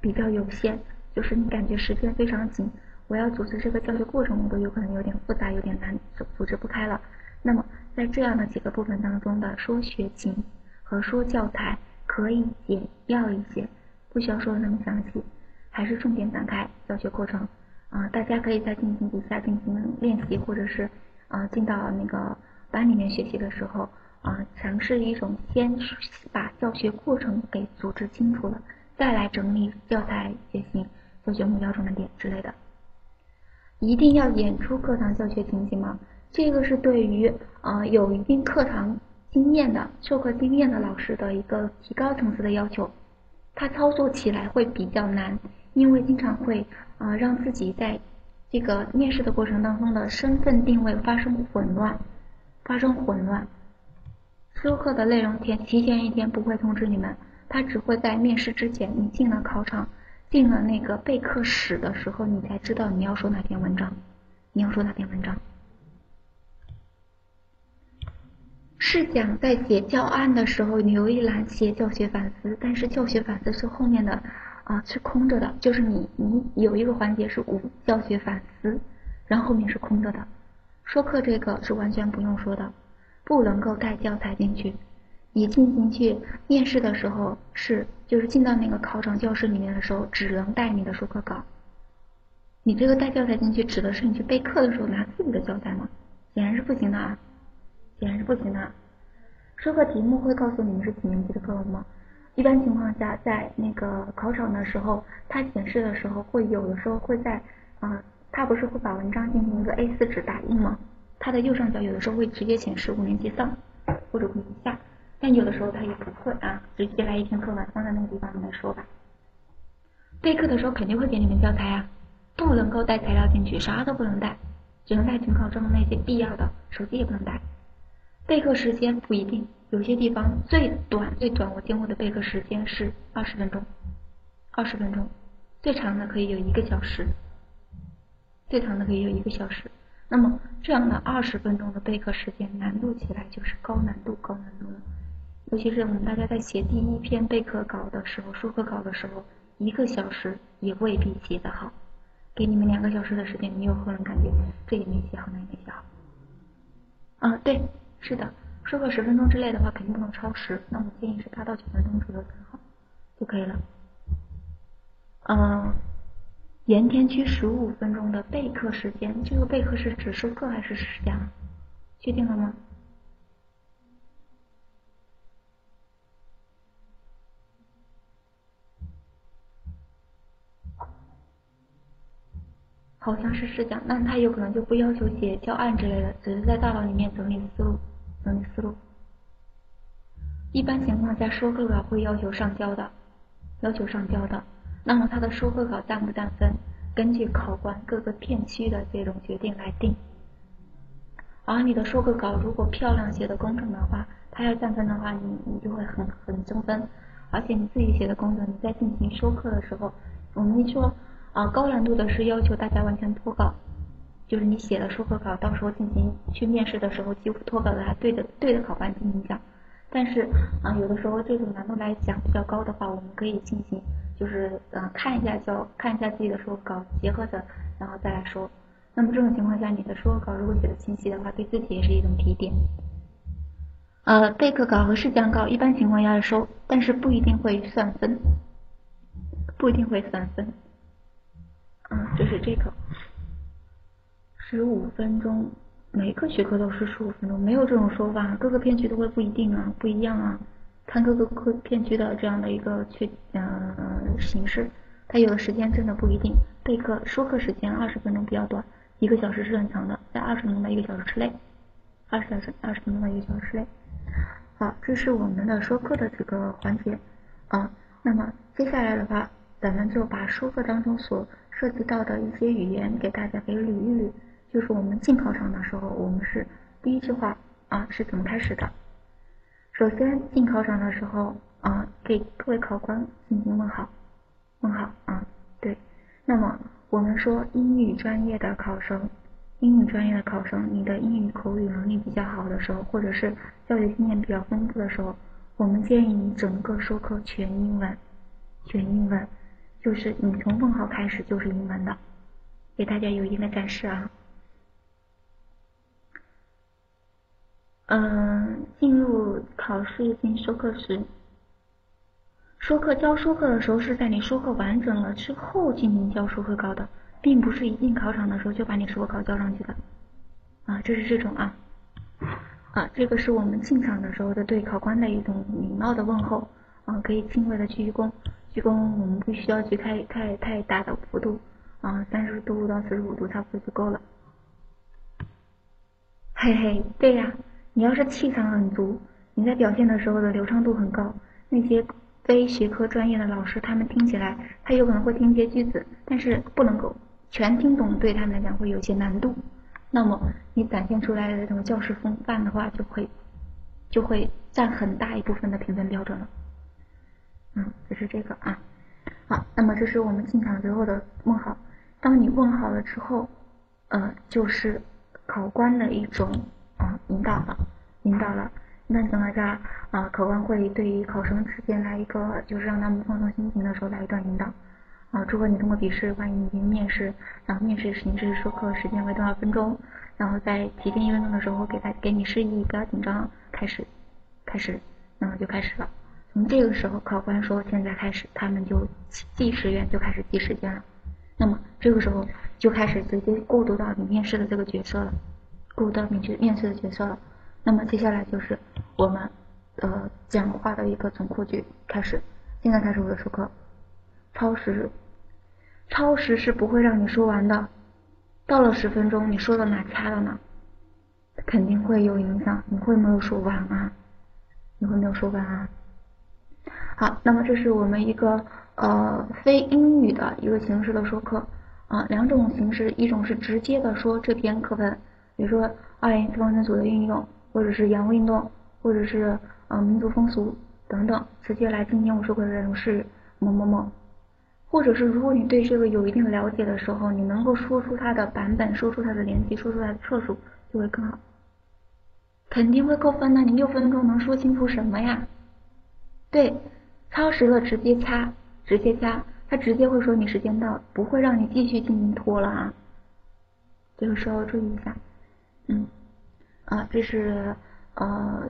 比较有限，就是你感觉时间非常紧。我要组织这个教学过程，我都有可能有点复杂，有点难组组织不开了。那么在这样的几个部分当中的说学情和说教材可以简要一些，不需要说的那么详细，还是重点展开教学过程啊。大家可以在进行底下进行练习，或者是啊进到那个班里面学习的时候啊，尝试一种先把教学过程给组织清楚了，再来整理教材学习、教学目标、重点之类的。一定要演出课堂教学情景吗？这个是对于啊有一定课堂。经验的授课经验的老师的一个提高层次的要求，他操作起来会比较难，因为经常会啊让自己在这个面试的过程当中的身份定位发生混乱，发生混乱。授课的内容天提前一天不会通知你们，他只会在面试之前，你进了考场，进了那个备课室的时候，你才知道你要说哪篇文章，你要说哪篇文章。试讲在写教案的时候留一栏写教学反思，但是教学反思是后面的啊是空着的，就是你你有一个环节是无教学反思，然后后面是空着的。说课这个是完全不用说的，不能够带教材进去。你进行去面试的时候是就是进到那个考场教室里面的时候，只能带你的说课稿。你这个带教材进去指的是你去备课的时候拿自己的教材吗？显然是不行的啊。显然是不行的。授课题目会告诉你们是几年级的课文吗？一般情况下，在那个考场的时候，它显示的时候会有的时候会在啊，它不是会把文章进行一个 A4 纸打印吗？它的右上角有的时候会直接显示五年级上或者五年级下，但有的时候他也不会啊，直接来一篇课文放在那个地方你来说吧。备课的时候肯定会给你们教材啊，不能够带材料进去，啥都不能带，只能带准考证那些必要的，手机也不能带。备课时间不一定，有些地方最短最短我见过的备课时间是二十分钟，二十分钟，最长的可以有一个小时，最长的可以有一个小时。那么这样的二十分钟的备课时间，难度起来就是高难度高难度了。尤其是我们大家在写第一篇备课稿的时候，说课稿的时候，一个小时也未必写得好。给你们两个小时的时间，你有可能感觉这也没写好，那也没写好。啊，对。是的，说课十分钟之内的话，肯定不能超时。那我建议是八到九分钟左右才好，就可以了。嗯，盐田区十五分钟的备课时间，这个备课是指授课还是试讲？确定了吗？好像是试讲，那他有可能就不要求写教案之类的，只是在大脑里面整理思路。整理思路。一般情况下，说课稿会要求上交的，要求上交的。那么他的说课稿占不占分，根据考官各个片区的这种决定来定。而你的说课稿如果漂亮、写的工整的话，他要占分的话，你你就会很很增分。而且你自己写的工整，你在进行说课的时候，我们说啊高难度的是要求大家完全脱稿。就是你写的授课稿，到时候进行去面试的时候，几乎脱稿的还对着对着考官进行讲。但是啊，有的时候这种难度来讲比较高的话，我们可以进行就是嗯看一下教看一下自己的授课稿，结合着然后再来说。那么这种情况下，你的授课稿如果写的清晰的话，对自己也是一种提点。呃，备课稿和试讲稿一般情况下收，但是不一定会算分，不一定会算分。嗯，就是这个。十五分钟，每个学科都是十五分钟，没有这种说法，各个片区都会不一定啊，不一样啊，看各个科片区的这样的一个确呃形式，它有的时间真的不一定。备课说课时间二十分钟比较短，一个小时是很长的，在二十分钟到一个小时之内，二十小时二十分钟到一个小时之内。好，这是我们的说课的这个环节啊。那么接下来的话，咱们就把说课当中所涉及到的一些语言给大家给捋一捋。就是我们进考场的时候，我们是第一句话啊是怎么开始的？首先进考场的时候啊，给各位考官进行问好，问好啊，对。那么我们说英语专业的考生，英语专业的考生，你的英语口语能力比较好的时候，或者是教学经验比较丰富的时候，我们建议你整个授课全英文，全英文，就是你从问号开始就是英文的，给大家有一个展示啊。嗯，进入考试进说课时，说课教说课的时候是在你说课完整了之后进行教说课稿的，并不是一进考场的时候就把你说稿交上去的。啊，这是这种啊，啊，这个是我们进场的时候的对考官的一种礼貌的问候，啊，可以轻微的鞠一躬，鞠躬我们不需要去开开太大的幅度，啊，三十度到四十五度差不多就够了。嘿嘿，对呀，你要是气场很足，你在表现的时候的流畅度很高，那些非学科专业的老师，他们听起来他有可能会听一些句子，但是不能够全听懂，对他们来讲会有些难度。那么你展现出来的这种教师风范的话，就会就会占很大一部分的评分标准了。嗯，就是这个啊。好，那么这是我们进场之后的问好。当你问好了之后，呃，就是。考官的一种啊引导了，引导了。一般情况下啊，考官会对于考生之间来一个，就是让他们放松心情的时候来一段引导。啊，如果你通过笔试，万一你面试，然后面试形式说课时间为多少分钟，然后在提前一分钟的时候给他给你示意，不要紧张，开始，开始，那么就开始了。从这个时候，考官说现在开始，他们就计时员就开始计时间了。那么这个时候就开始直接过渡到你面试的这个角色了，过渡到你去面试的角色了。那么接下来就是我们呃讲话的一个总括句开始。现在开始我的授课，超时，超时是不会让你说完的。到了十分钟，你说到哪掐了呢？肯定会有影响，你会没有说完啊？你会没有说完啊？好，那么这是我们一个。呃，非英语的一个形式的说课啊，两种形式，一种是直接的说这篇课文，比如说二元一次方程组的运用，或者是洋务运动，或者是呃民族风俗等等，直接来今天我说课的内容是某某某，或者是如果你对这个有一定了解的时候，你能够说出它的版本，说出它的年级，说出它的册数，就会更好，肯定会扣分的。你六分钟能说清楚什么呀？对，超时了直接掐。直接掐，他直接会说你时间到，不会让你继续进行拖了啊。这个时候注意一下，嗯，啊，这是呃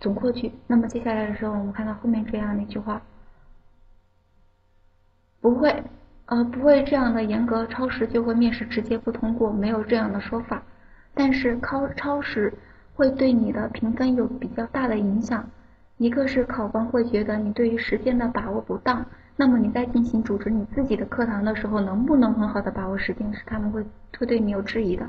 总括句。那么接下来的时候，我们看到后面这样的一句话，不会，呃，不会这样的严格超时就会面试直接不通过，没有这样的说法。但是超超时会对你的评分有比较大的影响。一个是考官会觉得你对于时间的把握不当，那么你在进行组织你自己的课堂的时候，能不能很好的把握时间，是他们会会对你有质疑的。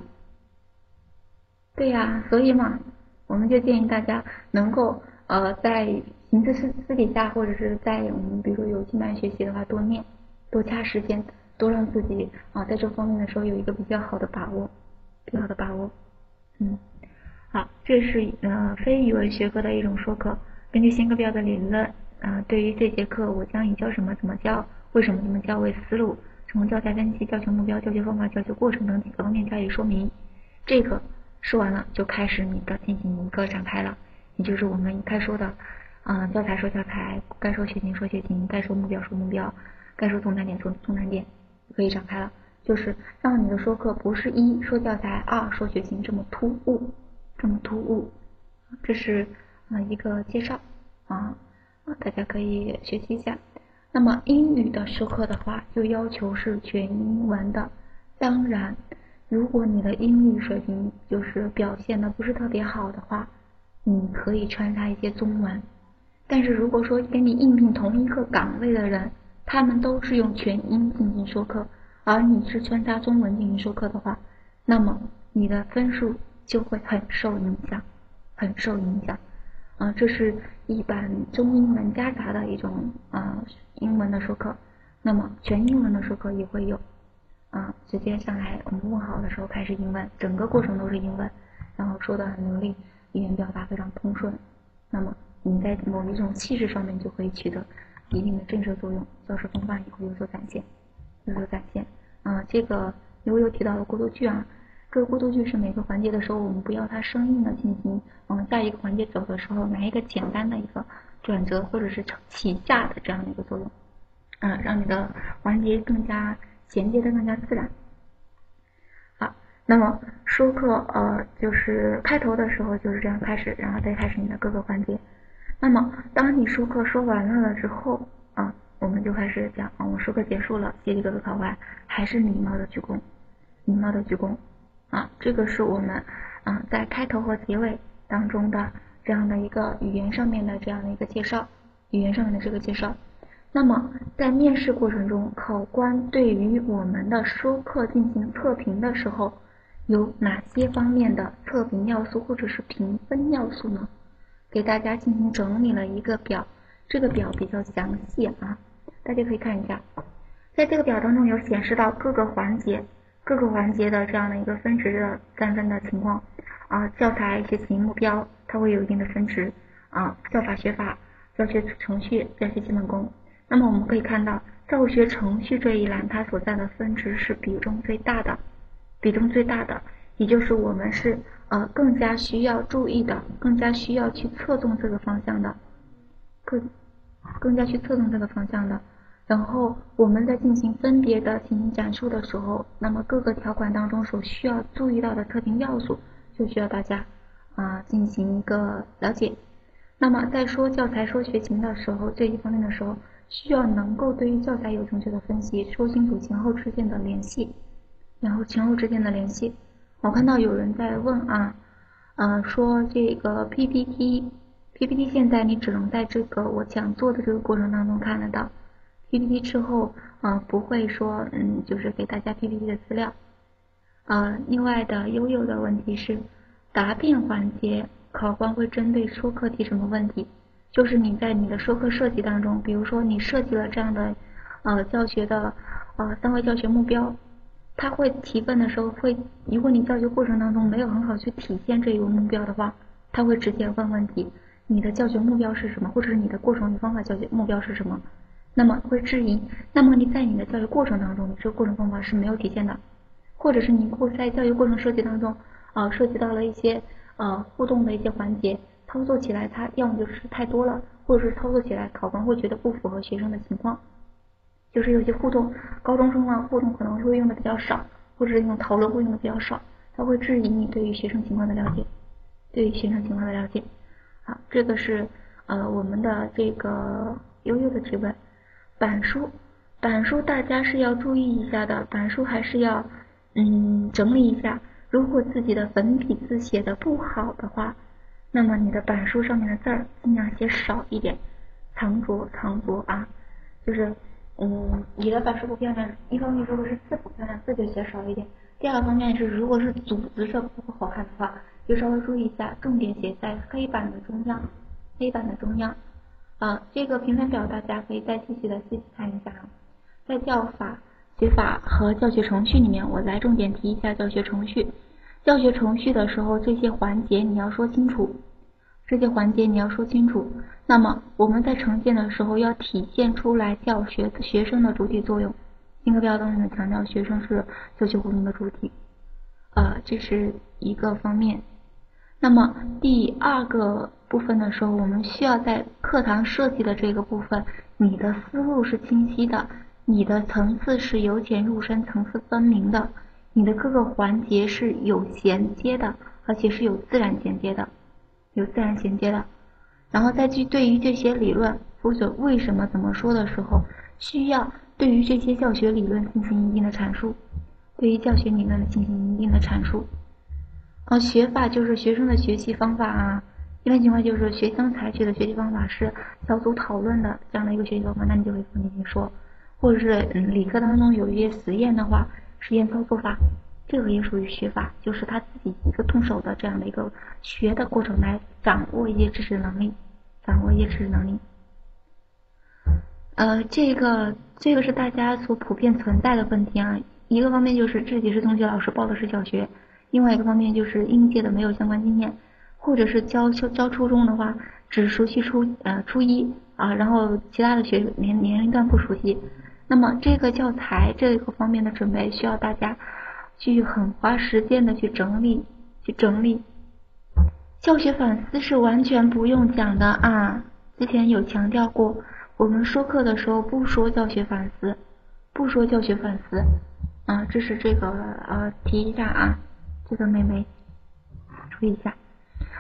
对呀，所以嘛，我们就建议大家能够呃在形式私私底下，或者是在我们比如说有进班学习的话，多念，多掐时间，多让自己啊在这方面的时候有一个比较好的把握，比较好的把握。嗯，好，这是呃非语文学科的一种说课。根据新课表的理论，啊，对于这节课我将以教什么、怎么教、为什么这么教为思路，从教材分析、教学目标、教学方法、教学过程等几个方面加以说明。这个说完了，就开始你的进行一个展开了，也就是我们该说的，啊，教材说教材，该说学情说学情，该说目标说目标，该说重难点说重难点，可以展开了。就是让你的说课不是一说教材，二说学情这么突兀，这么突兀，这是。啊，一个介绍啊啊，大家可以学习一下。那么英语的授课的话，就要求是全英文的。当然，如果你的英语水平就是表现的不是特别好的话，你可以穿插一些中文。但是如果说跟你应聘同一个岗位的人，他们都是用全英进行授课，而你是穿插中文进行授课的话，那么你的分数就会很受影响，很受影响。啊，这是一版中英文夹杂的一种啊英文的授课，那么全英文的授课也会有啊，直接上来我们问好的时候开始英文，整个过程都是英文，然后说的很流利，语言表达非常通顺，那么你在某一种气势上面就可以取得一定的震慑作用，教师风范也会有所展现，有所展现啊，这个我有提到了过渡句啊。这个过渡句是每个环节的时候，我们不要它生硬的进行往下一个环节走的时候，来一个简单的一个转折或者是起下的这样的一个作用，啊，让你的环节更加衔接的更加自然。好，那么说课呃就是开头的时候就是这样开始，然后再开始你的各个环节。那么当你说课说完了了之后啊，我们就开始讲啊，我说课结束了，谢谢各位考完，还是礼貌的鞠躬，礼貌的鞠躬啊，这个是我们啊在开头和结尾当中的这样的一个语言上面的这样的一个介绍，语言上面的这个介绍。那么在面试过程中，考官对于我们的说课进行测评的时候，有哪些方面的测评要素或者是评分要素呢？给大家进行整理了一个表，这个表比较详细啊，大家可以看一下，在这个表当中有显示到各个环节、各个环节的这样的一个分值的占分的情况啊，教材学习目标它会有一定的分值啊，教法学法、教学程序、教学基本功。那么我们可以看到，教学程序这一栏它所在的分值是比重最大的，比重最大的，也就是我们是。呃，更加需要注意的，更加需要去侧重这个方向的，更更加去侧重这个方向的。然后我们在进行分别的进行讲述的时候，那么各个条款当中所需要注意到的测评要素，就需要大家啊进行一个了解。那么在说教材说学情的时候，这一方面的时候，需要能够对于教材有正确的分析，说清楚前后之间的联系，然后前后之间的联系。我看到有人在问啊，嗯，说这个 PPT，PPT 现在你只能在这个我讲座的这个过程当中看得到，PPT 之后嗯不会说嗯就是给大家 PPT 的资料，呃，另外的悠悠的问题是答辩环节，考官会针对说课提什么问题？就是你在你的说课设计当中，比如说你设计了这样的呃教学的呃三位教学目标。他会提问的时候会，如果你教学过程当中没有很好去体现这一个目标的话，他会直接问问题：你的教学目标是什么，或者是你的过程与方法教学目标是什么？那么会质疑，那么你在你的教学过程当中，你这个过程方法是没有体现的，或者是你会在教学过程设计当中啊涉及到了一些呃互动的一些环节，操作起来它要么就是太多了，或者是操作起来考官会觉得不符合学生的情况。就是有些互动，高中生啊互动可能会用的比较少，或者是用讨论会用的比较少，他会质疑你对于学生情况的了解，对于学生情况的了解。好，这个是呃我们的这个悠悠的提问。板书，板书大家是要注意一下的，板书还是要嗯整理一下。如果自己的粉笔字写的不好的话，那么你的板书上面的字儿尽量写少一点，藏拙藏拙啊，就是。嗯，你的板书不漂亮，一方面如果是字不漂亮，字就写少一点；第二个方面是，如果是组织色不好看的话，就稍微注意一下，重点写在黑板的中央，黑板的中央。啊，这个评分表大家可以再细细的细细看一下。在教法、学法和教学程序里面，我来重点提一下教学程序。教学程序的时候，这些环节你要说清楚。这些环节你要说清楚。那么我们在呈现的时候要体现出来教学学生的主体作用。新课标当中强调学生是教学活动的主体，呃，这是一个方面。那么第二个部分的时候，我们需要在课堂设计的这个部分，你的思路是清晰的，你的层次是由浅入深、层次分明的，你的各个环节是有衔接的，而且是有自然衔接的。有自然衔接的，然后再去对于这些理论或者为什么怎么说的时候，需要对于这些教学理论进行一定的阐述，对于教学理论进行一定的阐述。啊，学法就是学生的学习方法啊，一般情况就是学生采取的学习方法是小组讨论的这样的一个学习方法，那你就会放进去说，或者是嗯理科当中有一些实验的话，实验操作法。这个也属于学法，就是他自己一个动手的这样的一个学的过程，来掌握一些知识能力，掌握一些知识能力。呃，这个这个是大家所普遍存在的问题啊。一个方面就是自己是中学老师报的是小学，另外一个方面就是应届的没有相关经验，或者是教教教初中的话，只熟悉初呃初一啊，然后其他的学年年龄段不熟悉。那么这个教材这个方面的准备需要大家。去很花时间的去整理，去整理。教学反思是完全不用讲的啊！之前有强调过，我们说课的时候不说教学反思，不说教学反思啊，这是这个呃提一下啊。这个妹妹注意一下。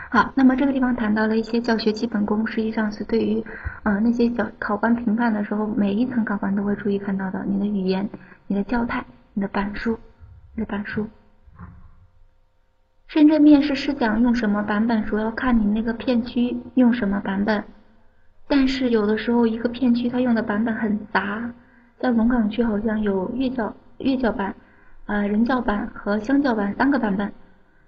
好，那么这个地方谈到了一些教学基本功，实际上是对于呃那些小考官评判的时候，每一层考官都会注意看到的，你的语言、你的教态、你的板书、你的板书。深圳面试试讲用什么版本，主要看你那个片区用什么版本。但是有的时候一个片区它用的版本很杂，在龙岗区好像有粤教、粤教版、呃人教版和湘教版三个版本。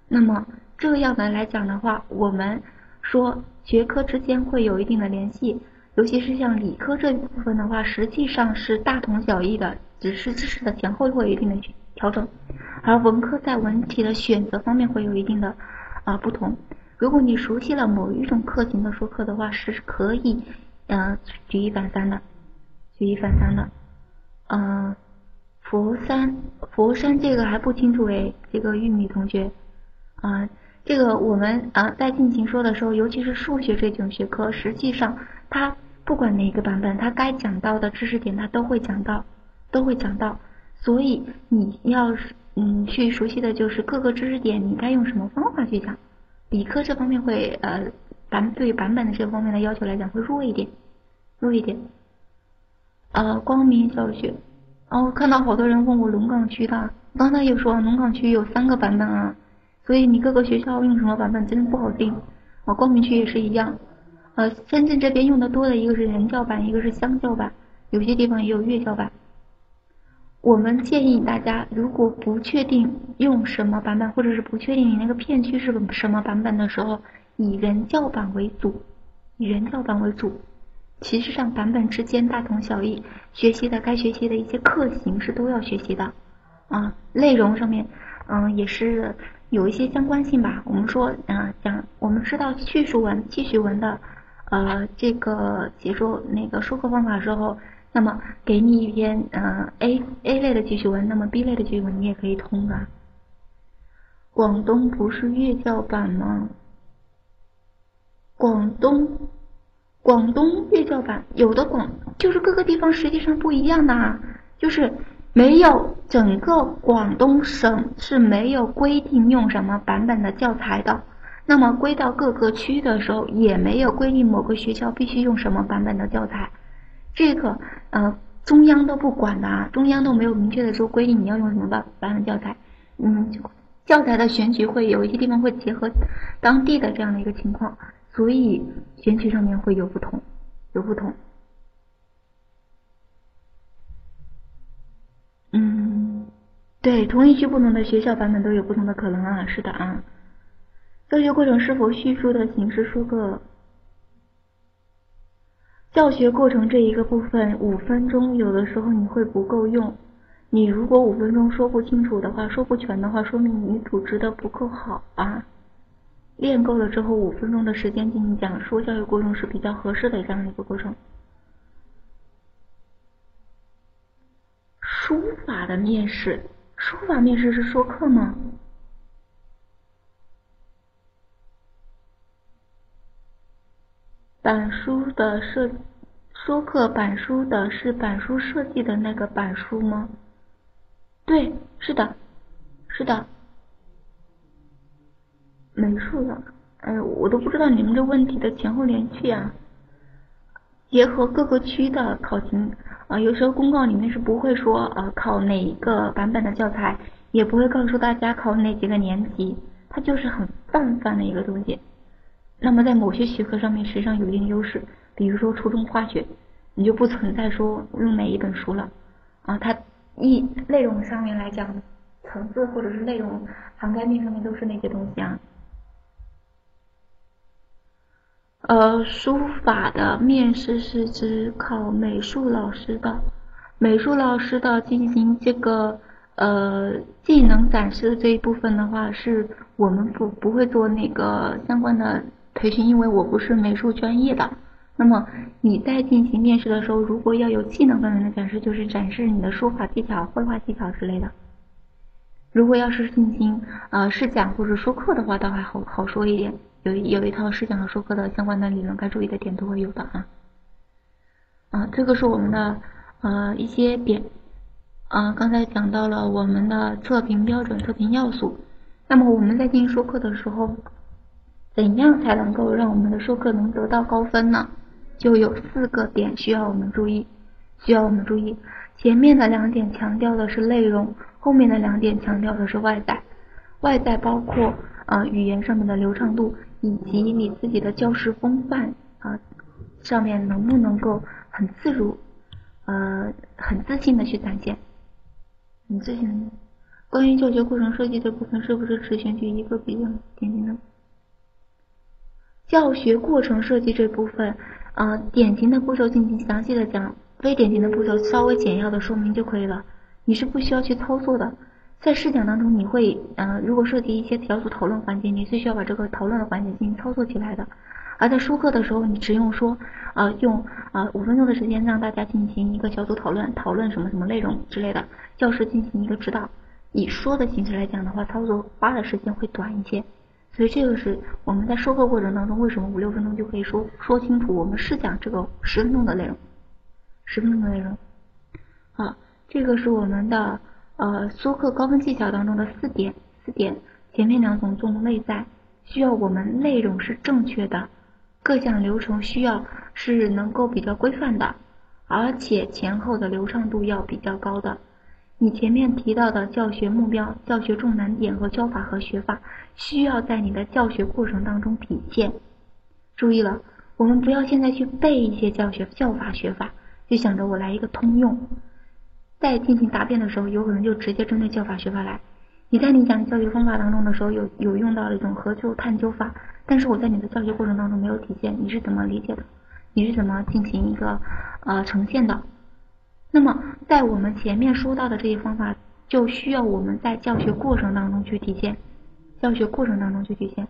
那么这个样本来讲的话，我们说学科之间会有一定的联系，尤其是像理科这一部分的话，实际上是大同小异的，只是知识的前后会有一定的调整。而文科在文体的选择方面会有一定的啊不同。如果你熟悉了某一种课型的说课的话，是可以嗯举一反三的，举一反三的。嗯，佛山佛山这个还不清楚诶，这个玉米同学啊。这个我们啊在进行说的时候，尤其是数学这种学科，实际上它不管哪个版本，它该讲到的知识点它都会讲到，都会讲到。所以你要嗯去熟悉的就是各个知识点，你该用什么方法去讲。理科这方面会呃版对版本的这方面的要求来讲会弱一点，弱一点。呃，光明小学，哦，看到好多人问我龙岗区的，刚才有说龙岗区有三个版本啊。所以你各个学校用什么版本真的不好定，啊，光明区也是一样，呃，深圳这边用的多的一个是人教版，一个是湘教版，有些地方也有粤教版。我们建议大家，如果不确定用什么版本，或者是不确定你那个片区是什么版本的时候，以人教版为主，以人教版为主。其实上版本之间大同小异，学习的该学习的一些课型是都要学习的，啊，内容上面，嗯，也是。有一些相关性吧。我们说，嗯，讲我们知道叙述文、记叙文的，呃，这个写作那个授课方法之后，那么给你一篇，嗯，A A 类的记叙文，那么 B 类的记叙文你也可以通的。广东不是粤教版吗？广东，广东粤教版有的广就是各个地方实际上不一样的啊，就是。没有，整个广东省是没有规定用什么版本的教材的。那么归到各个区的时候，也没有规定某个学校必须用什么版本的教材。这个呃，中央都不管的啊，中央都没有明确的说规定你要用什么版版本教材。嗯，教材的选取会有一些地方会结合当地的这样的一个情况，所以选取上面会有不同，有不同。嗯，对，同一区不同的学校版本都有不同的可能啊，是的啊。教学过程是否叙述的形式说个？教学过程这一个部分五分钟有的时候你会不够用，你如果五分钟说不清楚的话，说不全的话，说明你组织的不够好啊。练够了之后，五分钟的时间进行讲述教育过程是比较合适的这样的一个过程。书法的面试，书法面试是说课吗？板书的设说课板书的是板书设计的那个板书吗？对，是的，是的。美术的，哎，我都不知道你们这问题的前后联系啊。结合各个区的考情。啊，有时候公告里面是不会说呃考哪一个版本的教材，也不会告诉大家考哪几个年级，它就是很泛泛的一个东西。那么在某些学科上面实际上有一定优势，比如说初中化学，你就不存在说用哪一本书了啊，它一内容上面来讲，层次或者是内容涵盖面上面都是那些东西啊。呃，书法的面试是指考美术老师的，美术老师的进行这个呃技能展示的这一部分的话，是我们不不会做那个相关的培训，因为我不是美术专业的。那么你在进行面试的时候，如果要有技能方面的展示，就是展示你的书法技巧、绘画技巧之类的。如果要是进行呃试讲或者说课的话，倒还好好说一点。有有一套试讲和授课的相关的理论，该注意的点都会有的啊。啊，这个是我们的呃一些点啊，刚才讲到了我们的测评标准、测评要素。那么我们在进行说课的时候，怎样才能够让我们的说课能得到高分呢？就有四个点需要我们注意，需要我们注意。前面的两点强调的是内容，后面的两点强调的是外在。外在包括啊语言上面的流畅度，以及你自己的教师风范啊上面能不能够很自如，呃很自信的去展现，很自信。关于教学过程设计这部分，是不是只选取一个比较典型的？教学过程设计这部分，啊典型的步骤进行详细的讲。非典型的步骤稍微简要的说明就可以了，你是不需要去操作的。在试讲当中，你会，呃，如果涉及一些小组讨论环节，你是需要把这个讨论的环节进行操作起来的。而在说课的时候，你只用说，啊，用啊五分钟的时间让大家进行一个小组讨论，讨论什么什么内容之类的，教师进行一个指导。以说的形式来讲的话，操作花的时间会短一些。所以这个是我们在说课过程当中，为什么五六分钟就可以说说清楚我们试讲这个十分钟的内容。十分钟的内容，好，这个是我们的呃说课高分技巧当中的四点，四点前面两种重内在，需要我们内容是正确的，各项流程需要是能够比较规范的，而且前后的流畅度要比较高的。你前面提到的教学目标、教学重难点和教法和学法，需要在你的教学过程当中体现。注意了，我们不要现在去背一些教学教法学法。就想着我来一个通用，在进行答辩的时候，有可能就直接针对教法学法来。你在你讲教学方法当中的时候，有有用到了一种合作探究法，但是我在你的教学过程当中没有体现，你是怎么理解的？你是怎么进行一个呃呈现的？那么在我们前面说到的这些方法，就需要我们在教学过程当中去体现，教学过程当中去体现。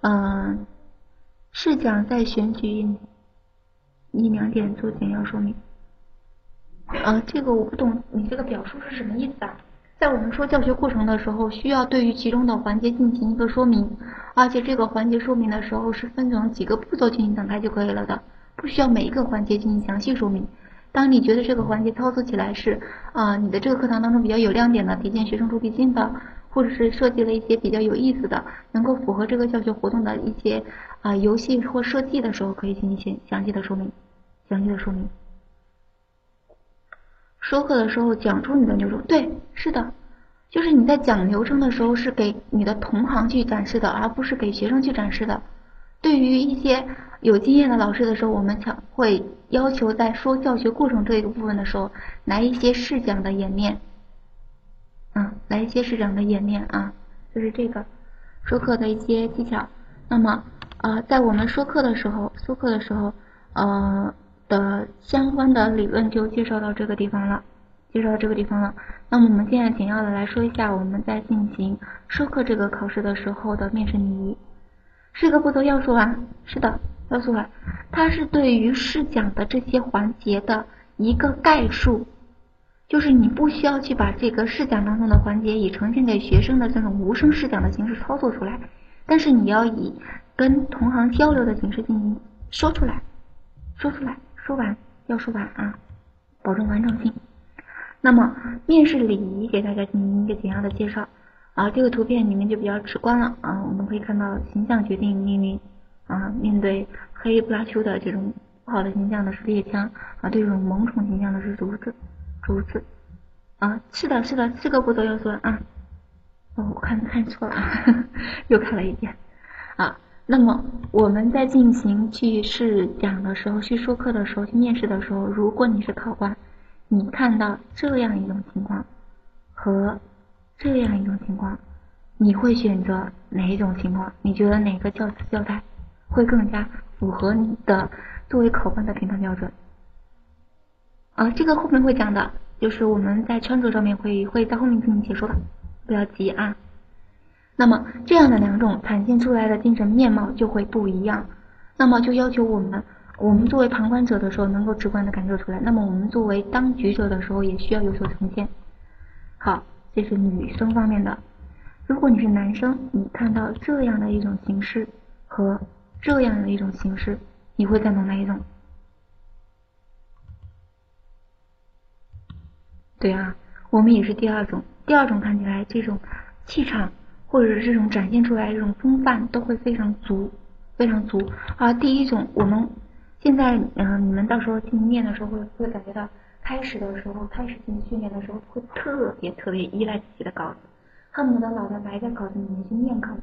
嗯，试讲在选举。一两点做简要说明。啊，这个我不懂，你这个表述是什么意思啊？在我们说教学过程的时候，需要对于其中的环节进行一个说明，而且这个环节说明的时候是分成几个步骤进行展开就可以了的，不需要每一个环节进行详细说明。当你觉得这个环节操作起来是啊，你的这个课堂当中比较有亮点的，体现学生主体性的，或者是设计了一些比较有意思的，能够符合这个教学活动的一些啊游戏或设计的时候，可以进行详细的说明。详细的说明。说课的时候讲出你的流程，对，是的，就是你在讲流程的时候是给你的同行去展示的，而不是给学生去展示的。对于一些有经验的老师的时候，我们强会要求在说教学过程这一个部分的时候，来一些试讲的演练，嗯，来一些试讲的演练啊，就是这个说课的一些技巧。那么啊，在我们说课的时候，说课的时候，呃。的相关的理论就介绍到这个地方了，介绍到这个地方了。那么我们现在简要的来说一下我们在进行授课这个考试的时候的面试礼仪。四个步骤要素完，是的，要素完，它是对于试讲的这些环节的一个概述，就是你不需要去把这个试讲当中的环节以呈现给学生的这种无声试讲的形式操作出来，但是你要以跟同行交流的形式进行说出来，说出来。说完要说完啊，保证完整性。那么面试礼仪给大家进行一个简要的介绍啊，这个图片里面就比较直观了啊，我们可以看到形象决定命运啊，面对黑不拉秋的这种不好的形象的是猎枪啊，对这种萌宠形象的是竹子，竹子啊，是的，是的，四个步骤要素啊，哦，我看看错了，<laughs> 又看了一遍啊。那么我们在进行去试讲的时候，去说课的时候，去面试的时候，如果你是考官，你看到这样一种情况和这样一种情况，你会选择哪一种情况？你觉得哪个教教材会更加符合你的作为考官的评判标准？啊，这个后面会讲的，就是我们在穿着上面会会在后面进行解说的，不要急啊。那么这样的两种展现出来的精神面貌就会不一样，那么就要求我们，我们作为旁观者的时候能够直观的感受出来，那么我们作为当局者的时候也需要有所呈现。好，这是女生方面的，如果你是男生，你看到这样的一种形式和这样的一种形式，你会赞同哪一种？对啊，我们也是第二种，第二种看起来这种气场。或者是这种展现出来这种风范都会非常足，非常足啊。第一种，我们现在嗯，你们到时候进行面的时候会会感觉到，开始的时候开始进行训练的时候会特别特别依赖自己的稿子，恨不得脑袋埋在稿子里面去念稿子，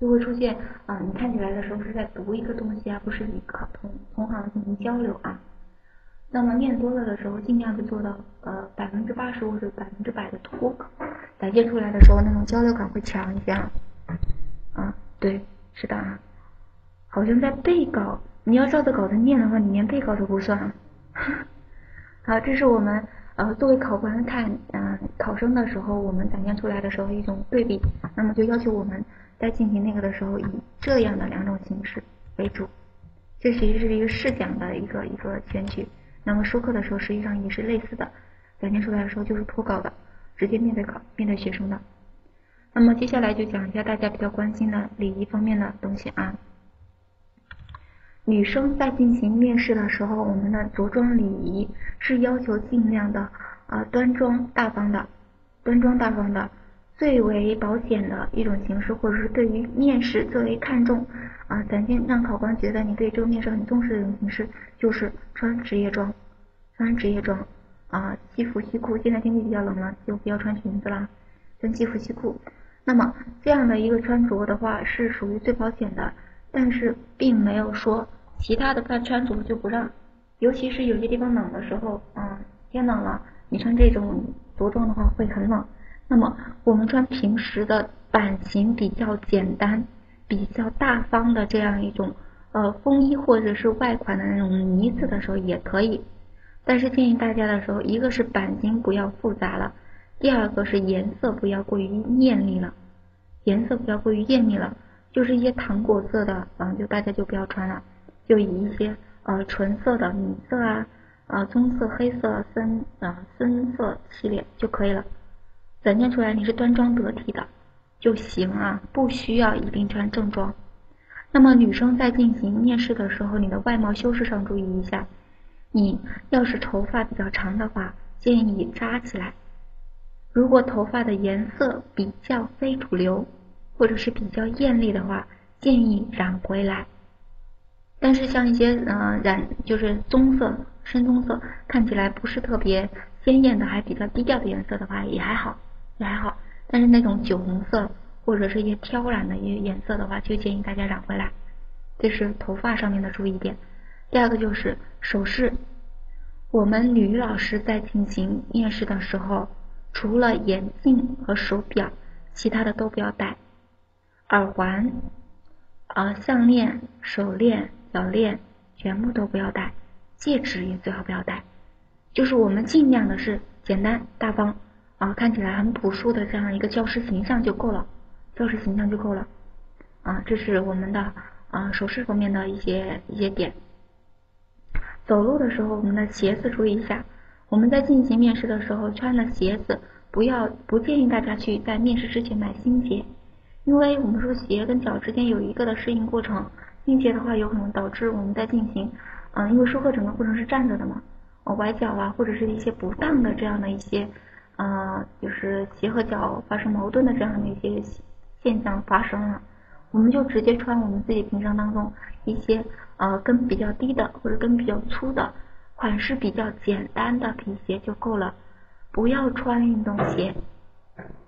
就会出现啊，你看起来的时候是在读一个东西啊，不是与同同行进行交流啊。那么念多了的时候，尽量的做到呃百分之八十或者百分之百的脱稿，展现出来的时候，那种交流感会强一些啊。对，是的啊。好像在背稿，你要照着稿子念的话，你连背稿都不算。<laughs> 好，这是我们呃作为考官看嗯考生的时候，我们展现出来的时候一种对比。那么就要求我们在进行那个的时候，以这样的两种形式为主。这其实是一个试讲的一个一个选取。那么授课的时候，实际上也是类似的，展现出来的时候就是脱稿的，直接面对考面对学生的。那么接下来就讲一下大家比较关心的礼仪方面的东西啊。女生在进行面试的时候，我们的着装礼仪是要求尽量的啊端庄大方的，端庄大方的。最为保险的一种形式，或者是对于面试最为看重啊，展现让考官觉得你对这个面试很重视的一种形式，就是穿职业装，穿职业装啊，西服西裤。现在天气比较冷了，就不要穿裙子啦，穿西服西裤。那么这样的一个穿着的话，是属于最保险的，但是并没有说其他的穿穿着就不让，尤其是有些地方冷的时候啊，天冷了，你穿这种着装的话会很冷。那么我们穿平时的版型比较简单、比较大方的这样一种呃风衣或者是外款的那种呢子的时候也可以，但是建议大家的时候，一个是版型不要复杂了，第二个是颜色不要过于艳丽了，颜色不要过于艳丽了，就是一些糖果色的，嗯，就大家就不要穿了，就以一些呃纯色的米色啊、啊棕色、黑色、深啊深色系列就可以了。展现出来你是端庄得体的就行啊，不需要一定穿正装。那么女生在进行面试的时候，你的外貌修饰上注意一下。你要是头发比较长的话，建议扎起来；如果头发的颜色比较非主流或者是比较艳丽的话，建议染回来。但是像一些嗯染就是棕色、深棕色，看起来不是特别鲜艳的，还比较低调的颜色的话，也还好。还好，但是那种酒红色或者是一些挑染的一些颜色的话，就建议大家染回来。这是头发上面的注意点。第二个就是首饰，我们女老师在进行面试的时候，除了眼镜和手表，其他的都不要戴。耳环、啊项链、手链、脚链全部都不要戴，戒指也最好不要戴。就是我们尽量的是简单大方。啊，看起来很朴素的这样一个教师形象就够了，教师形象就够了。啊，这是我们的啊手势方面的一些一些点。走路的时候，我们的鞋子注意一下。我们在进行面试的时候穿的鞋子，不要不建议大家去在面试之前买新鞋，因为我们说鞋跟脚之间有一个的适应过程，并且的话有可能导致我们在进行，嗯，因为授课整个过程是站着的嘛，崴脚啊，或者是一些不当的这样的一些。啊，就是鞋和脚发生矛盾的这样的一些现象发生了，我们就直接穿我们自己平常当中一些呃跟比较低的或者跟比较粗的款式比较简单的皮鞋就够了，不要穿运动鞋。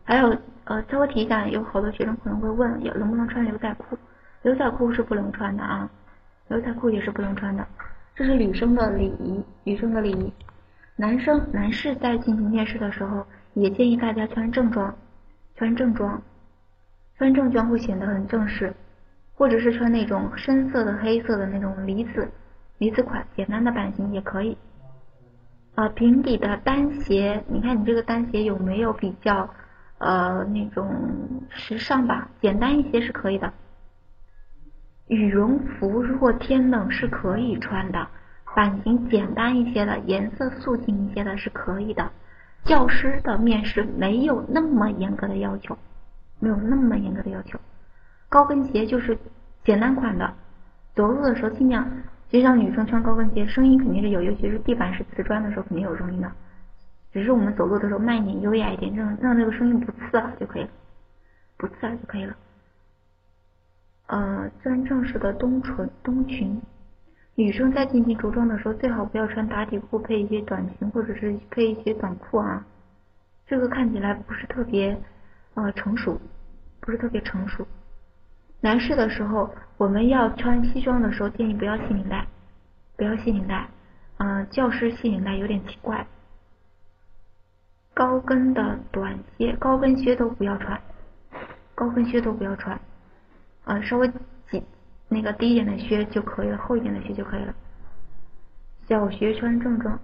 还有呃，稍微提一下，有好多学生可能会问，有能不能穿牛仔裤？牛仔裤是不能穿的啊，牛仔裤也是不能穿的，这是女生的礼仪，女生的礼仪。男生、男士在进行面试的时候，也建议大家穿正装，穿正装，穿正装会显得很正式，或者是穿那种深色的、黑色的那种呢子、呢子款，简单的版型也可以。啊，平底的单鞋，你看你这个单鞋有没有比较呃那种时尚吧？简单一些是可以的。羽绒服如果天冷是可以穿的。版型简单一些的，颜色素净一些的是可以的。教师的面试没有那么严格的要求，没有那么严格的要求。高跟鞋就是简单款的，走路的时候尽量，就像女生穿高跟鞋，声音肯定是有，尤其是地板是瓷砖的时候肯定有声音的。只是我们走路的时候慢一点，优雅一点，让让那个声音不刺耳就可以了。不刺耳就可以了。呃，穿正式的冬裙，冬裙。女生在进行着装的时候，最好不要穿打底裤配一些短裙，或者是配一些短裤啊。这个看起来不是特别呃成熟，不是特别成熟。男士的时候，我们要穿西装的时候，建议不要系领带，不要系领带。嗯，教师系领带有点奇怪。高跟的短靴、高跟靴都不要穿，高跟靴都不要穿。啊，稍微那个低一点的靴就可以了，厚一点的靴就可以了。小学穿正装，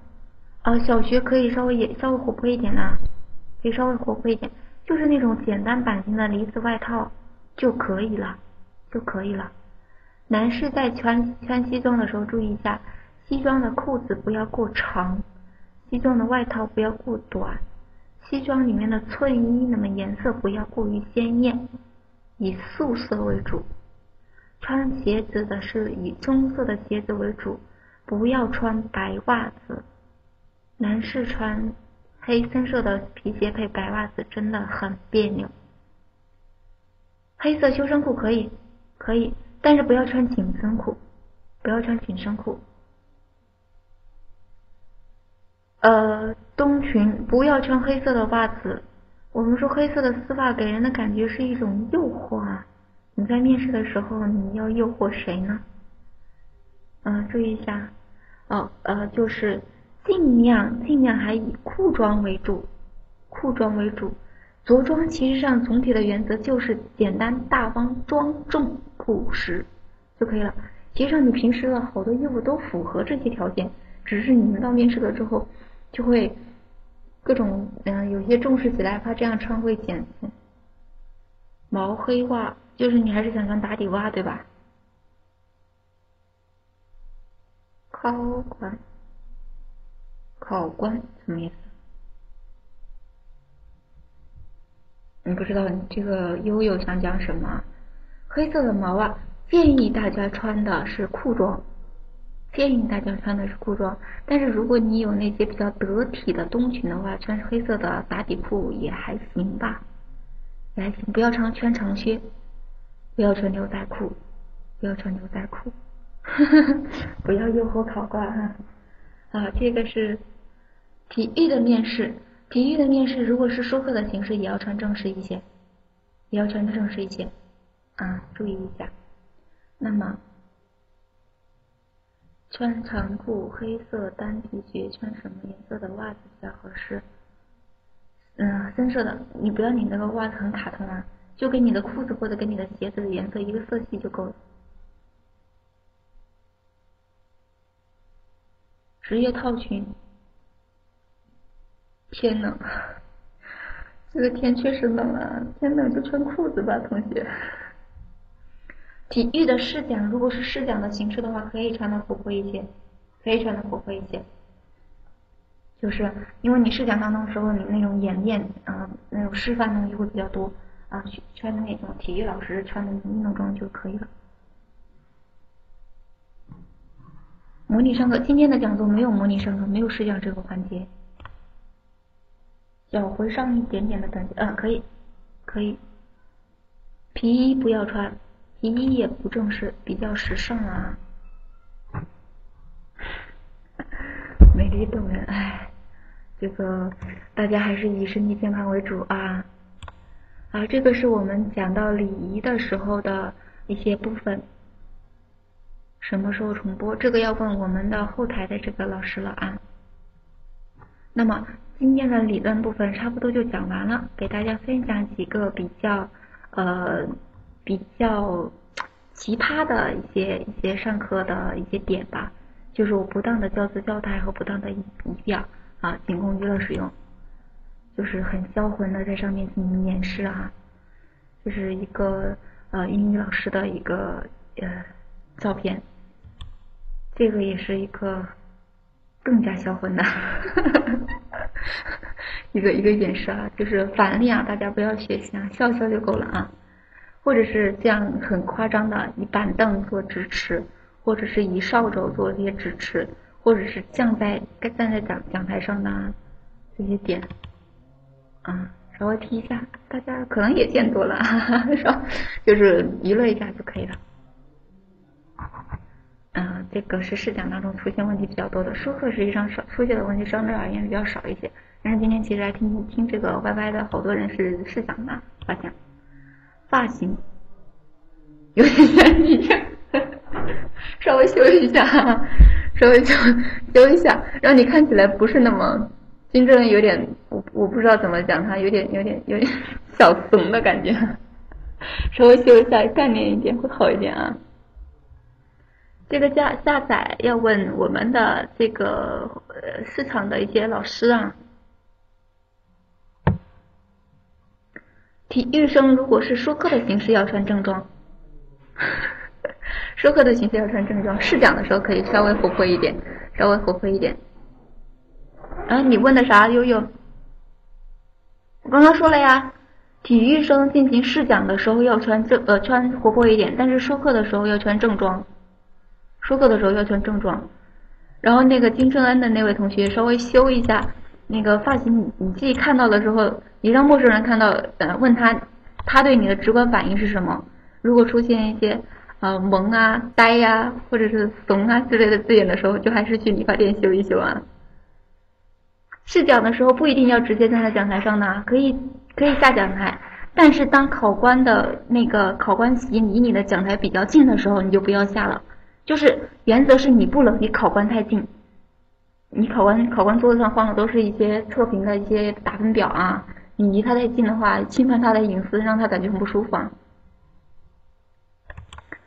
啊，小学可以稍微也稍微活泼一点啦，可以稍微活泼一点，就是那种简单版型的呢子外套就可以了，就可以了。男士在穿穿西装的时候注意一下，西装的裤子不要过长，西装的外套不要过短，西装里面的衬衣那么颜色不要过于鲜艳。以素色为主，穿鞋子的是以棕色的鞋子为主，不要穿白袜子。男士穿黑深色的皮鞋配白袜子真的很别扭。黑色修身裤可以，可以，但是不要穿紧身裤，不要穿紧身裤。呃，冬裙不要穿黑色的袜子。我们说黑色的丝袜给人的感觉是一种诱惑！在面试的时候，你要诱惑谁呢？嗯，注意一下，哦，呃，就是尽量尽量还以裤装为主，裤装为主。着装其实上总体的原则就是简单大方、庄重朴实就可以了。其实上你平时的好多衣服都符合这些条件，只是你们到面试了之后就会。各种嗯，有些重视起来，怕这样穿会显毛黑袜，就是你还是想穿打底袜对吧？考官，考官什么意思？你不知道你这个悠悠想讲什么？黑色的毛袜，建议大家穿的是裤装。建议大家穿的是裤装，但是如果你有那些比较得体的冬裙的话，穿黑色的打底裤也还行吧，也还行。不要穿穿长靴，不要穿牛仔裤，不要穿牛仔裤，<laughs> 不要诱惑考官哈。啊，这个是体育的面试，体育的面试如果是说课的形式，也要穿正式一些，也要穿正式一些啊，注意一下。那么。穿长裤、黑色单皮鞋，穿什么颜色的袜子比较合适？嗯，深色的，你不要你那个袜子很卡通啊，就跟你的裤子或者跟你的鞋子的颜色一个色系就够了。职业套裙，天冷，这个天确实冷啊，天冷就穿裤子吧，同学。体育的试讲，如果是试讲的形式的话，可以穿的活泼一些，可以穿的活泼一些。就是因为你试讲当中的时候，你那种演练啊，那种示范东西会比较多啊，穿的那种体育老师穿的那种运动装就可以了。模拟上课，今天的讲座没有模拟上课，没有试讲这个环节。脚回上一点点的感觉，嗯，可以，可以。皮衣不要穿。皮衣也不正式，比较时尚啊。美丽动人，哎，这个大家还是以身体健康为主啊。啊，这个是我们讲到礼仪的时候的一些部分。什么时候重播？这个要问我们的后台的这个老师了啊。那么今天的理论部分差不多就讲完了，给大家分享几个比较呃。比较奇葩的一些一些上课的一些点吧，就是我不当的教资教态和不当的仪表啊，仅供娱乐使用，就是很销魂的在上面进行演示啊，就是一个呃英语老师的一个呃照片，这个也是一个更加销魂的 <laughs> 一个一个演示啊，就是反例啊，大家不要学习啊，笑笑就够了啊。或者是这样很夸张的以板凳做支持，或者是以扫帚做这些支持，或者是站在站在讲讲台上的这些点，啊，稍微提一下，大家可能也见多了，是吧？就是娱乐一下就可以了。嗯，这个是试讲当中出现问题比较多的，说课实际上少出现的问题相对而言比较少一些。但是今天其实来听听这个 YY 的好多人是试讲的，发现发型有点原因，<laughs> 稍微修一下，稍微修修一下，让你看起来不是那么金正恩有点我我不知道怎么讲，他有点有点有点 <laughs> 小怂的感觉，<laughs> 稍微修一下干练一点会好一点啊。这个下下载要问我们的这个呃市场的一些老师啊。体育生如果是说课的形式要穿正装，<laughs> 说课的形式要穿正装，试讲的时候可以稍微活泼一点，稍微活泼一点。啊，你问的啥悠悠？我刚刚说了呀，体育生进行试讲的时候要穿正呃穿活泼一点，但是说课的时候要穿正装。说课的时候要穿正装，然后那个金正恩的那位同学稍微修一下那个发型，你你自己看到的时候，你让陌生人看到，呃，问他，他对你的直观反应是什么？如果出现一些呃萌啊、呆呀，或者是怂啊之类的字眼的时候，就还是去理发店修一修啊。试讲的时候不一定要直接站在讲台上呢，可以可以下讲台，但是当考官的那个考官席离你的讲台比较近的时候，你就不要下了。就是原则是你不能离考官太近，你考官考官桌子上放的都是一些测评的一些打分表啊，你离他太近的话，侵犯他的隐私，让他感觉很不舒服啊。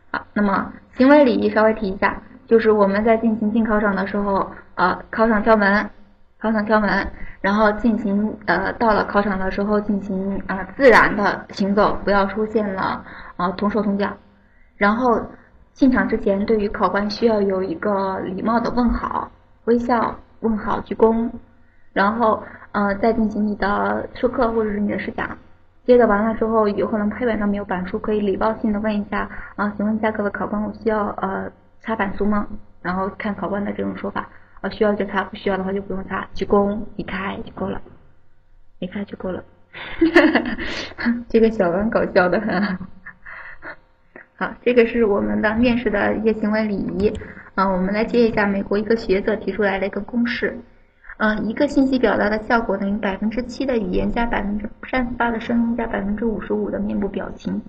好，那么行为礼仪稍微提一下，就是我们在进行进考场的时候，呃，考场敲门，考场敲门，然后进行呃到了考场的时候进行啊自然的行走，不要出现了啊同手同脚，然后。进场之前，对于考官需要有一个礼貌的问好、微笑、问好、鞠躬，然后呃再进行你的授课或者是你的试讲。接着完了之后，有可能黑板上没有板书，可以礼貌性的问一下啊，请问一下各位考官，我需要呃擦板书吗？然后看考官的这种说法，啊需要就擦，不需要的话就不用擦，鞠躬离开就够了，离开就够了。<laughs> 这个小文搞笑的很。好，这个是我们的面试的一些行为礼仪啊。我们来接一下美国一个学者提出来的一个公式，嗯，一个信息表达的效果等于百分之七的语言加百分之三十八的声音加百分之五十五的面部表情，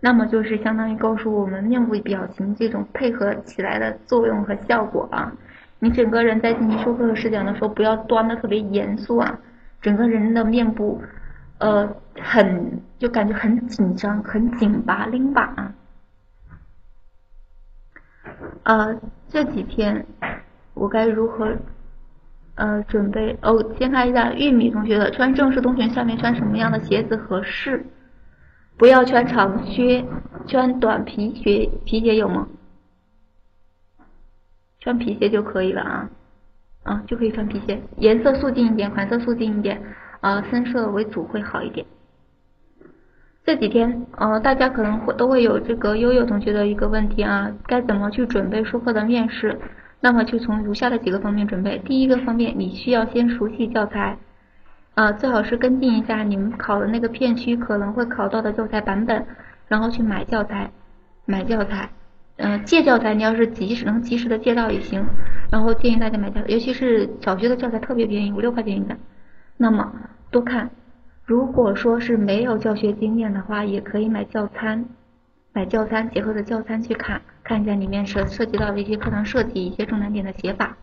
那么就是相当于告诉我们面部表情这种配合起来的作用和效果啊。你整个人在进行授课和试讲的时候，不要端的特别严肃啊，整个人的面部呃很就感觉很紧张、很紧巴、拎巴啊。呃，这几天我该如何呃准备？哦，先看一下玉米同学的，穿正式冬裙下面穿什么样的鞋子合适？不要穿长靴，穿短皮鞋，皮鞋有吗？穿皮鞋就可以了啊，啊就可以穿皮鞋，颜色素净一点，款式素净一点，啊深色为主会好一点。这几天，呃，大家可能会都会有这个悠悠同学的一个问题啊，该怎么去准备授课的面试？那么就从如下的几个方面准备。第一个方面，你需要先熟悉教材，啊，最好是跟进一下你们考的那个片区可能会考到的教材版本，然后去买教材，买教材，嗯，借教材你要是及时能及时的借到也行。然后建议大家买教材，尤其是小学的教材特别便宜，五六块钱一本，那么多看。如果说是没有教学经验的话，也可以买教参，买教参结合着教参去看，看一下里面涉涉及到的一些课堂设计、一些重难点的写法，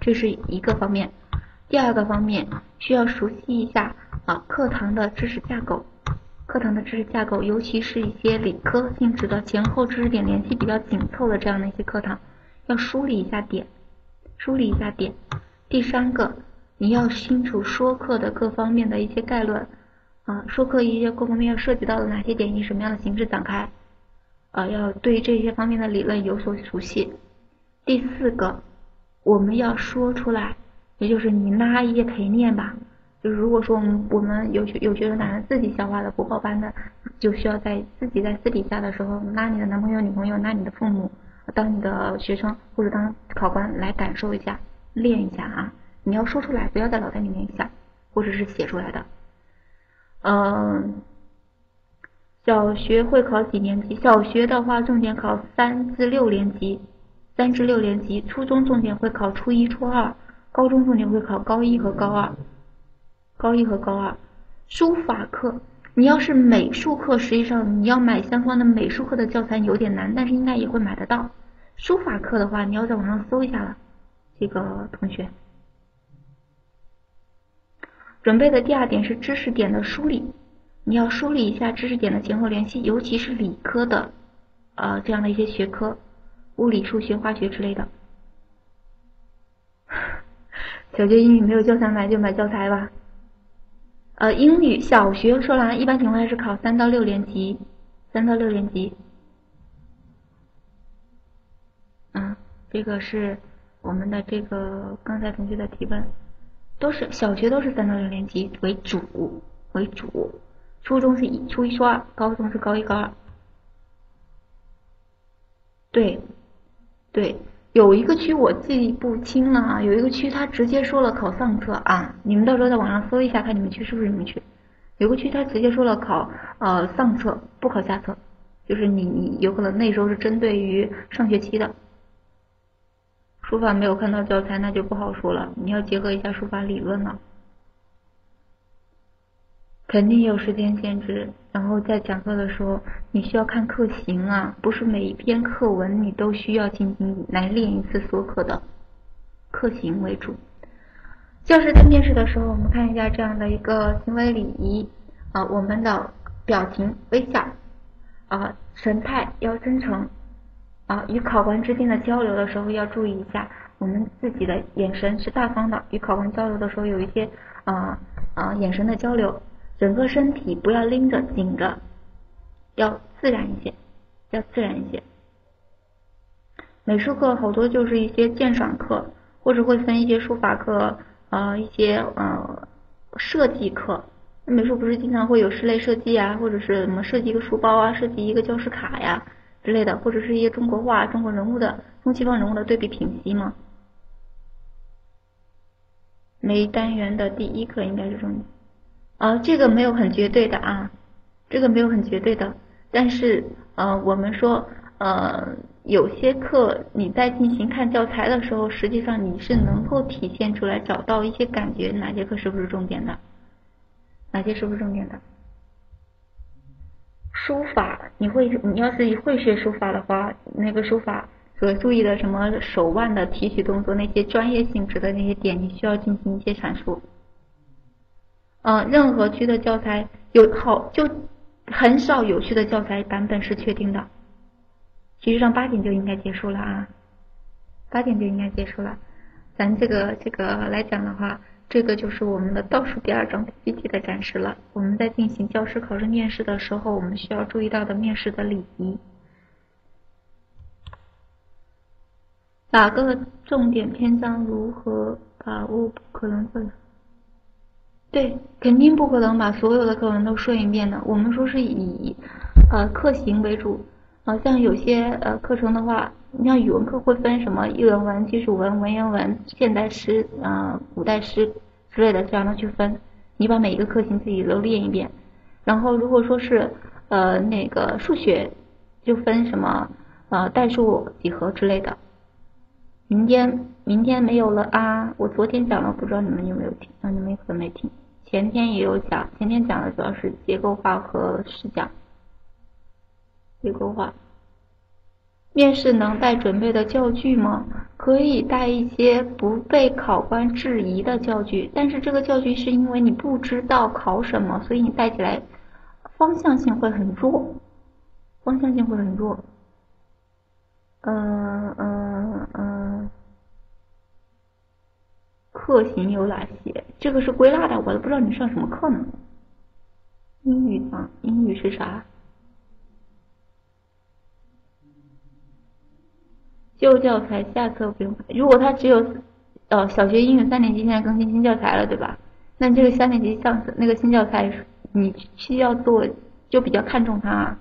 这是一个方面。第二个方面需要熟悉一下啊课堂的知识架构，课堂的知识架构，尤其是一些理科性质的前后知识点联系比较紧凑的这样的一些课堂，要梳理一下点，梳理一下点。第三个，你要清楚说课的各方面的一些概论。啊，说课一些各方面要涉及到的哪些点，以什么样的形式展开？啊，要对这些方面的理论有所熟悉。第四个，我们要说出来，也就是你拉一些陪练吧。就是如果说我们我们有学有学生打算自己消化的不报班的，就需要在自己在私底下的时候拉你的男朋友女朋友，拉你的父母当你的学生或者当考官来感受一下，练一下啊。你要说出来，不要在脑袋里面想，或者是写出来的。嗯，小学会考几年级？小学的话，重点考三至六年级，三至六年级。初中重点会考初一、初二，高中重点会考高一和高二，高一和高二。书法课，你要是美术课，实际上你要买相关的美术课的教材有点难，但是应该也会买得到。书法课的话，你要在网上搜一下了，这个同学。准备的第二点是知识点的梳理，你要梳理一下知识点的前后联系，尤其是理科的，呃，这样的一些学科，物理、数学、化学之类的。小学英语没有教材买就买教材吧。呃，英语小学说来一般情况下是考三到六年级，三到六年级。嗯，这个是我们的这个刚才同学的提问。都是小学都是三到六年级为主为主，初中是一初一初二，高中是高一高二。对，对，有一个区我记不清了啊，有一个区他直接说了考上册啊，你们到时候在网上搜一下，看你们区是不是你们区。有个区他直接说了考呃上册，不考下册，就是你你有可能那时候是针对于上学期的。书法没有看到教材，那就不好说了。你要结合一下书法理论了，肯定有时间限制。然后在讲课的时候，你需要看课型啊，不是每一篇课文你都需要进行来练一次所可的课型为主。教师在面试的时候，我们看一下这样的一个行为礼仪啊，我们的表情微笑啊，神态要真诚。啊，与考官之间的交流的时候要注意一下，我们自己的眼神是大方的。与考官交流的时候有一些啊啊眼神的交流，整个身体不要拎着紧着，要自然一些，要自然一些。美术课好多就是一些鉴赏课，或者会分一些书法课，呃一些呃设计课。美术不是经常会有室内设计啊，或者是什么设计一个书包啊，设计一个教室卡呀。之类的，或者是一些中国画、中国人物的、中西方人物的对比品析吗？每单元的第一课应该是重点。啊，这个没有很绝对的啊，这个没有很绝对的。但是呃，我们说呃，有些课你在进行看教材的时候，实际上你是能够体现出来，找到一些感觉，哪节课是不是重点的，哪些是不是重点的。书法，你会，你要是会学书法的话，那个书法所注意的什么手腕的提取动作，那些专业性质的那些点，你需要进行一些阐述。嗯，任何区的教材有好就很少有趣的教材版本是确定的。其实上八点就应该结束了啊，八点就应该结束了。咱这个这个来讲的话。这个就是我们的倒数第二章 PPT 的展示了。我们在进行教师考试面试的时候，我们需要注意到的面试的礼仪。哪个重点篇章如何把握？不可能会。对，肯定不可能把所有的课文都说一遍的。我们说是以呃课型为主。好像有些呃课程的话，你像语文课会分什么议论文、基础文、文言文、现代诗、嗯古代诗之类的这样的去分。你把每一个课型自己都练一遍。然后如果说是呃那个数学，就分什么呃代数、几何之类的。明天明天没有了啊！我昨天讲了，不知道你们有没有听？啊，你们可能没听。前天也有讲，前天讲的主要是结构化和试讲。结构化。面试能带准备的教具吗？可以带一些不被考官质疑的教具，但是这个教具是因为你不知道考什么，所以你带起来方向性会很弱，方向性会很弱。嗯嗯嗯，课型有哪些？这个是归纳的，我都不知道你上什么课呢。英语啊，英语是啥？旧教材下册不用看，如果他只有，呃，小学英语三年级现在更新新教材了，对吧？那这个三年级上那个新教材，你需要做就比较看重它，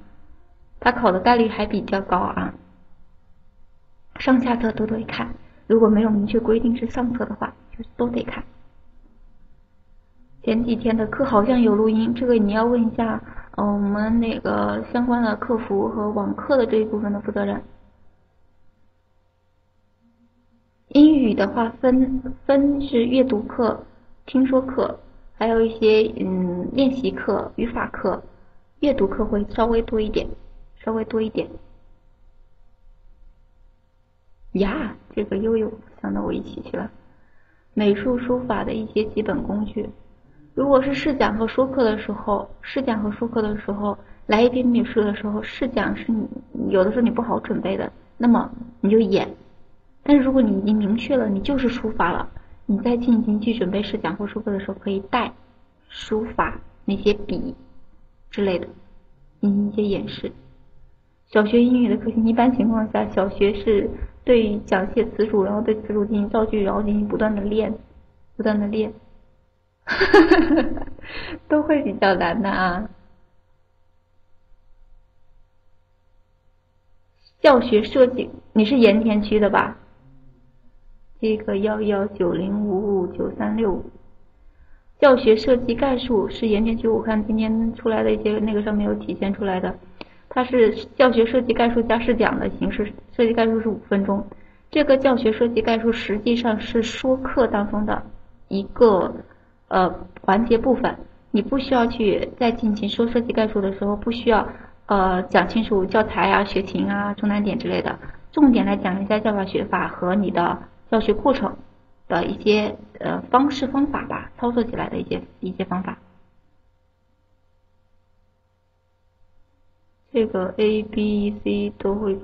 它考的概率还比较高啊。上下册都得看，如果没有明确规定是上册的话，就都得看。前几天的课好像有录音，这个你要问一下，嗯，我们那个相关的客服和网课的这一部分的负责人。英语的话分分是阅读课、听说课，还有一些嗯练习课、语法课。阅读课会稍微多一点，稍微多一点。呀，这个悠悠想到我一起去了。美术书法的一些基本工具。如果是试讲和说课的时候，试讲和说课的时候来一篇美术的时候，试讲是你有的时候你不好准备的，那么你就演。但是如果你已经明确了你就是书法了，你在进行去准备试讲或说课的时候，可以带书法那些笔。之类的，进行一些演示。小学英语的课程，一般情况下，小学是对讲写词组，然后对词组进行造句，然后进行不断的练，不断的练，<laughs> 都会比较难的啊。教学设计，你是盐田区的吧？这个幺幺九零五五九三六五。教学设计概述是盐田区，我看今天出来的一些那个上面有体现出来的，它是教学设计概述加试讲的形式，设计概述是五分钟。这个教学设计概述实际上是说课当中的一个呃环节部分，你不需要去在进行说设计概述的时候，不需要呃讲清楚教材啊、学情啊、重难点之类的，重点来讲一下教法学法和你的教学过程。的一些呃方式方法吧，操作起来的一些一些方法。这个 A B C 都会，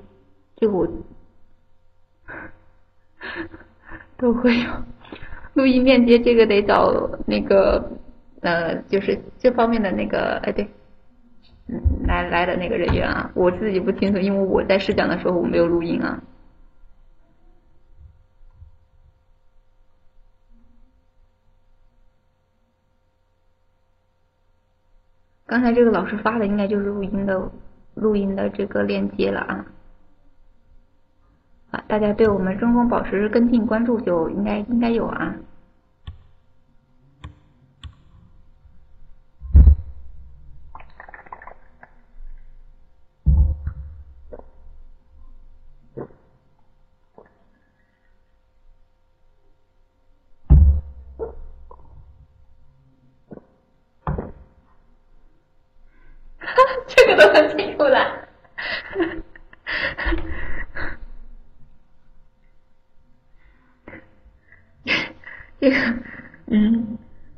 这个我 <laughs> 都会有录音链接，这个得找那个呃，就是这方面的那个哎对，来来的那个人员啊，我自己不清楚，因为我在试讲的时候我没有录音啊。刚才这个老师发的应该就是录音的录音的这个链接了啊，啊，大家对我们中公保持跟进关注就应该应该有啊。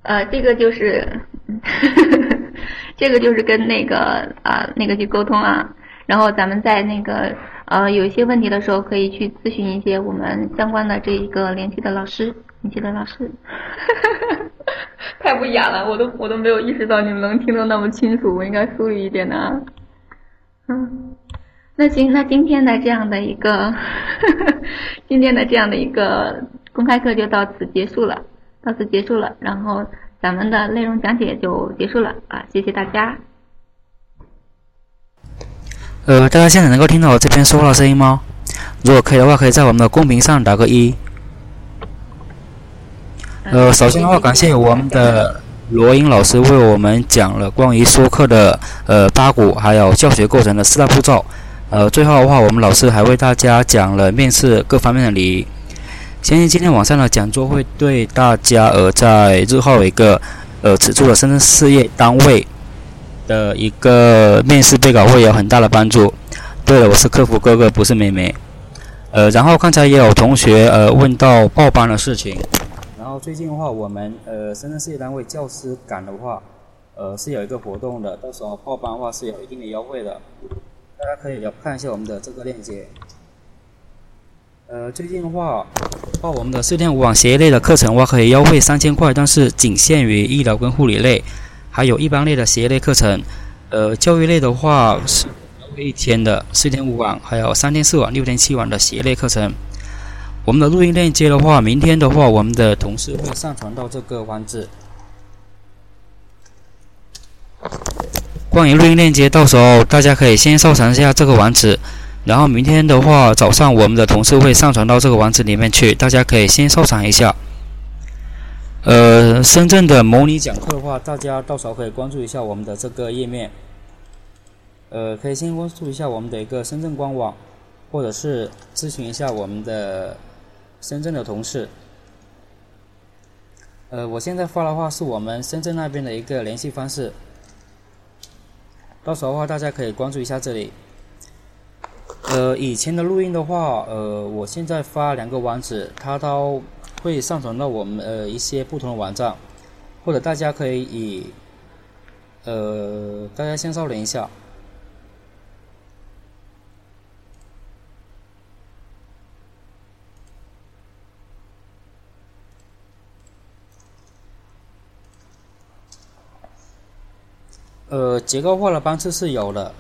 呃，这个就是，<laughs> 这个就是跟那个啊那个去沟通啊，然后咱们在那个呃有一些问题的时候，可以去咨询一些我们相关的这一个联系的老师，联系的老师，太不雅了，我都我都没有意识到你们能听得那么清楚，我应该疏离一点的啊。嗯，那行，那今天的这样的一个，<laughs> 今天的这样的一个公开课就到此结束了。到此结束了，然后咱们的内容讲解就结束了啊！谢谢大家。呃，大家现在能够听到我这边说话的声音吗？如果可以的话，可以在我们的公屏上打个一。呃，首先的话，感谢我们的罗英老师为我们讲了关于说课的呃八股，还有教学过程的四大步骤。呃，最后的话，我们老师还为大家讲了面试各方面的礼仪。相信今天晚上的讲座会对大家呃在日后一个呃此处的深圳事业单位的一个面试备考会有很大的帮助。对了，我是客服哥哥，不是妹妹。呃，然后刚才也有同学呃问到报班的事情。然后最近的话，我们呃深圳事业单位教师岗的话，呃是有一个活动的，到时候报班的话是有一定的优惠的，大家可以要看一下我们的这个链接。呃，最近的话，报我们的四天五晚协议类的课程我，可以优惠三千块，但是仅限于医疗跟护理类，还有一般类的协议类课程。呃，教育类的话是优惠一天的四天五晚，还有三天四晚、六天七晚的协议类课程。我们的录音链接的话，明天的话，我们的同事会上传到这个网址。关于录音链接，到时候大家可以先收藏一下这个网址。然后明天的话，早上我们的同事会上传到这个网址里面去，大家可以先收藏一下。呃，深圳的模拟讲课的话，大家到时候可以关注一下我们的这个页面。呃，可以先关注一下我们的一个深圳官网，或者是咨询一下我们的深圳的同事。呃，我现在发的话是我们深圳那边的一个联系方式，到时候的话大家可以关注一下这里。呃，以前的录音的话，呃，我现在发两个网址，它都。会上传到我们呃一些不同的网站，或者大家可以以呃大家先稍等一下。呃，结构化的班次是有的。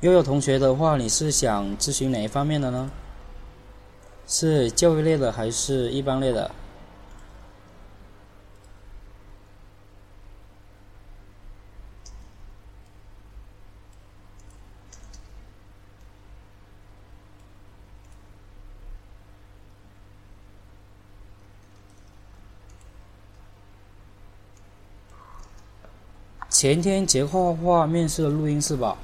悠悠同学的话，你是想咨询哪一方面的呢？是教育类的还是一般类的？前天结构化面试的录音是吧？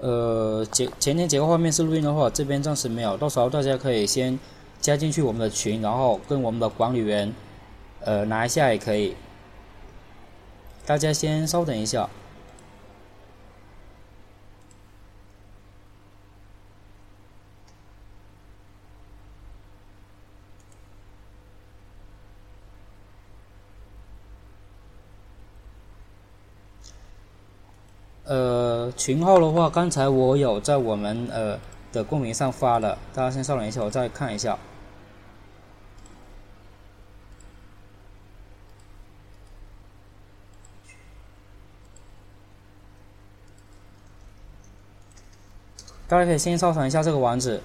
呃，前前天结构化面试录音的话，这边暂时没有，到时候大家可以先加进去我们的群，然后跟我们的管理员呃拿一下也可以。大家先稍等一下。呃，群号的话，刚才我有在我们呃的公屏上发了，大家先稍等一下，我再看一下。大家可以先收藏一下这个网址。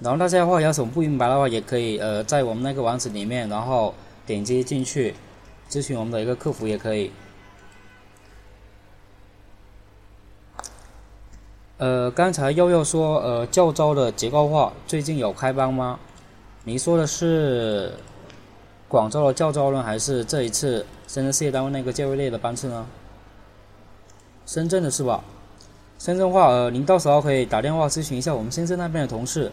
然后大家的话有什么不明白的话，也可以呃在我们那个网址里面，然后点击进去咨询我们的一个客服也可以。呃，刚才悠悠说呃教招的结构化最近有开班吗？你说的是广州的教招呢，还是这一次深圳事业单位那个教育类的班次呢？深圳的是吧？深圳话呃，您到时候可以打电话咨询一下我们深圳那边的同事。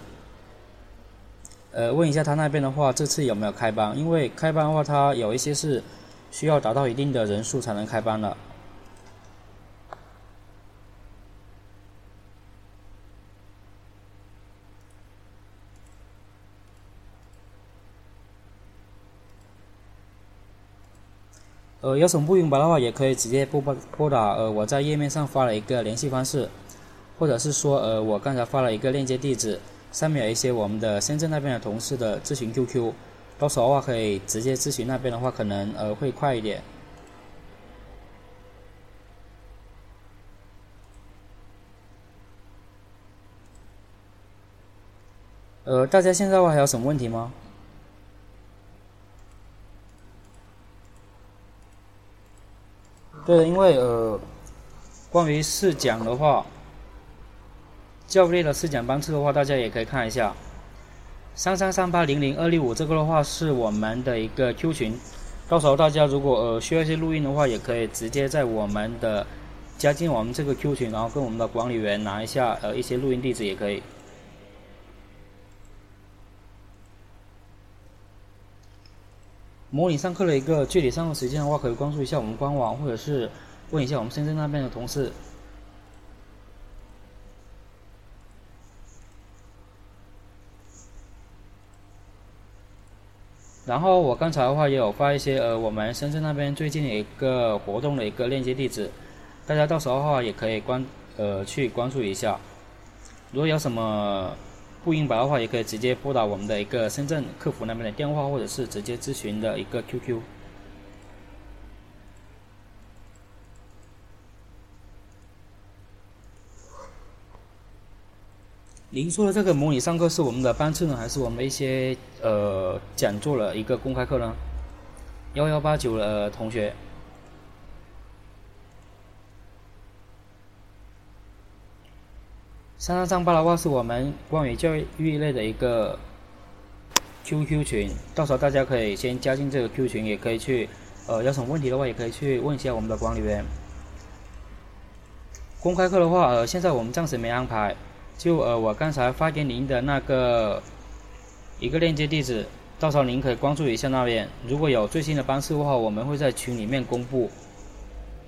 呃，问一下他那边的话，这次有没有开班？因为开班的话，他有一些是需要达到一定的人数才能开班的。呃，有什么不明白的话，也可以直接拨拨拨打呃我在页面上发了一个联系方式，或者是说呃我刚才发了一个链接地址。上面有一些我们的深圳那边的同事的咨询 QQ，到时候的话可以直接咨询那边的话，可能呃会快一点。呃，大家现在话还有什么问题吗？对，因为呃，关于试讲的话。教育类的试讲班次的话，大家也可以看一下，三三三八零零二六五这个的话是我们的一个 Q 群，到时候大家如果呃需要一些录音的话，也可以直接在我们的加进我们这个 Q 群，然后跟我们的管理员拿一下呃一些录音地址也可以。模拟上课的一个具体上课时间的话，可以关注一下我们官网，或者是问一下我们深圳那边的同事。然后我刚才的话也有发一些呃我们深圳那边最近的一个活动的一个链接地址，大家到时候的话也可以关呃去关注一下。如果有什么不明白的话，也可以直接拨打我们的一个深圳客服那边的电话，或者是直接咨询的一个 QQ。您说的这个模拟上课是我们的班次呢，还是我们一些呃讲座的一个公开课呢？幺幺八九的同学，三三三八的话是我们关于教育类的一个 QQ 群，到时候大家可以先加进这个 Q 群，也可以去呃有什么问题的话，也可以去问一下我们的管理员。公开课的话，呃，现在我们暂时没安排。就呃，我刚才发给您的那个一个链接地址，到时候您可以关注一下那边。如果有最新的班次的话，我们会在群里面公布，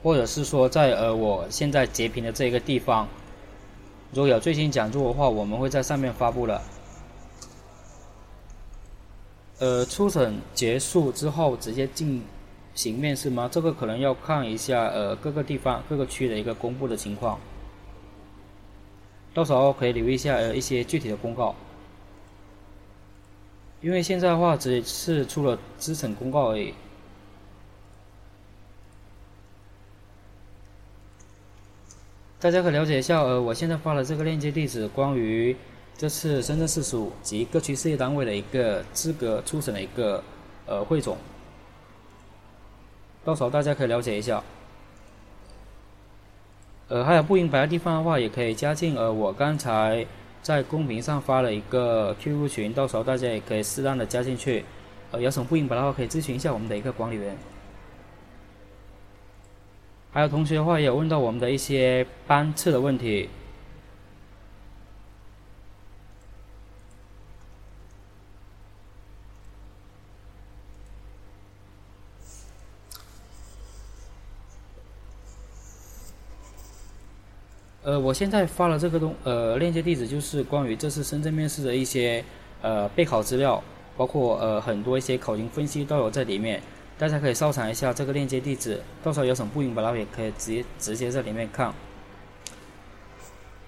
或者是说在呃我现在截屏的这个地方，如果有最新讲座的话，我们会在上面发布了。呃，初审结束之后直接进行面试吗？这个可能要看一下呃各个地方各个区的一个公布的情况。到时候可以留意一下呃一些具体的公告，因为现在的话只是出了资审公告而已。大家可以了解一下呃我现在发的这个链接地址，关于这次深圳市属及各区事业单位的一个资格初审的一个呃汇总，到时候大家可以了解一下。呃，还有不明白的地方的话，也可以加进呃我刚才在公屏上发了一个 QQ 群，到时候大家也可以适当的加进去。呃，有什么不明白的话，可以咨询一下我们的一个管理员。还有同学的话，也有问到我们的一些班次的问题。呃，我现在发了这个东呃链接地址，就是关于这次深圳面试的一些呃备考资料，包括呃很多一些考情分析都有在里面，大家可以收藏一下这个链接地址，到时候有什么不明白的也可以直接直接在里面看。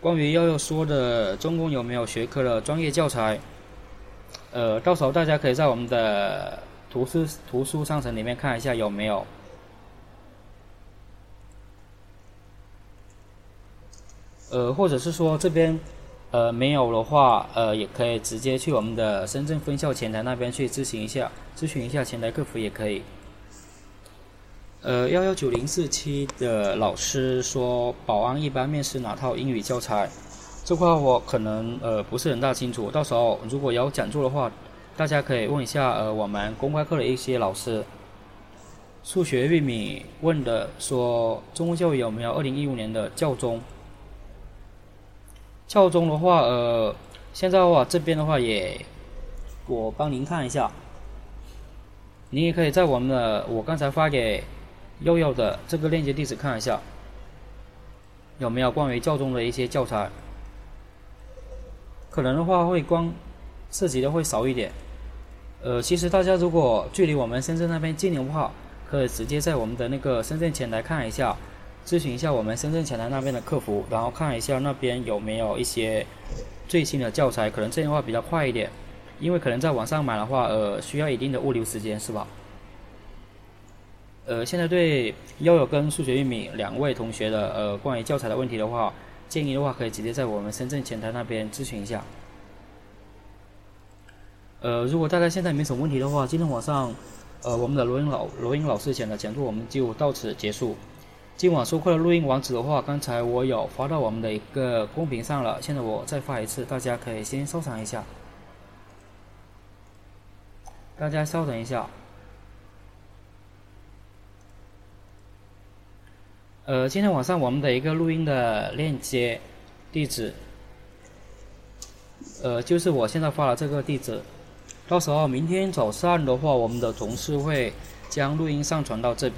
关于要要说的中公有没有学科的专业教材，呃，到时候大家可以在我们的图书图书商城里面看一下有没有。呃，或者是说这边，呃没有的话，呃也可以直接去我们的深圳分校前台那边去咨询一下，咨询一下前台客服也可以。呃，幺幺九零四七的老师说，保安一般面试哪套英语教材？这块我可能呃不是很大清楚，到时候如果有讲座的话，大家可以问一下呃我们公开课的一些老师。数学玉米问的说，中公教育有没有二零一五年的教宗？教宗的话，呃，现在的话这边的话也，我帮您看一下。您也可以在我们的我刚才发给悠悠的这个链接地址看一下，有没有关于教宗的一些教材。可能的话会光涉及的会少一点。呃，其实大家如果距离我们深圳那边近的话，可以直接在我们的那个深圳前台看一下。咨询一下我们深圳前台那边的客服，然后看一下那边有没有一些最新的教材，可能这样的话比较快一点，因为可能在网上买的话，呃，需要一定的物流时间，是吧？呃，现在对悠悠跟数学玉米两位同学的呃关于教材的问题的话，建议的话可以直接在我们深圳前台那边咨询一下。呃，如果大家现在没什么问题的话，今天晚上呃我们的罗英老罗英老师讲的讲座我们就到此结束。今晚收获的录音网址的话，刚才我有发到我们的一个公屏上了，现在我再发一次，大家可以先收藏一下。大家稍等一下。呃，今天晚上我们的一个录音的链接地址，呃，就是我现在发的这个地址。到时候明天早上的话，我们的同事会将录音上传到这边。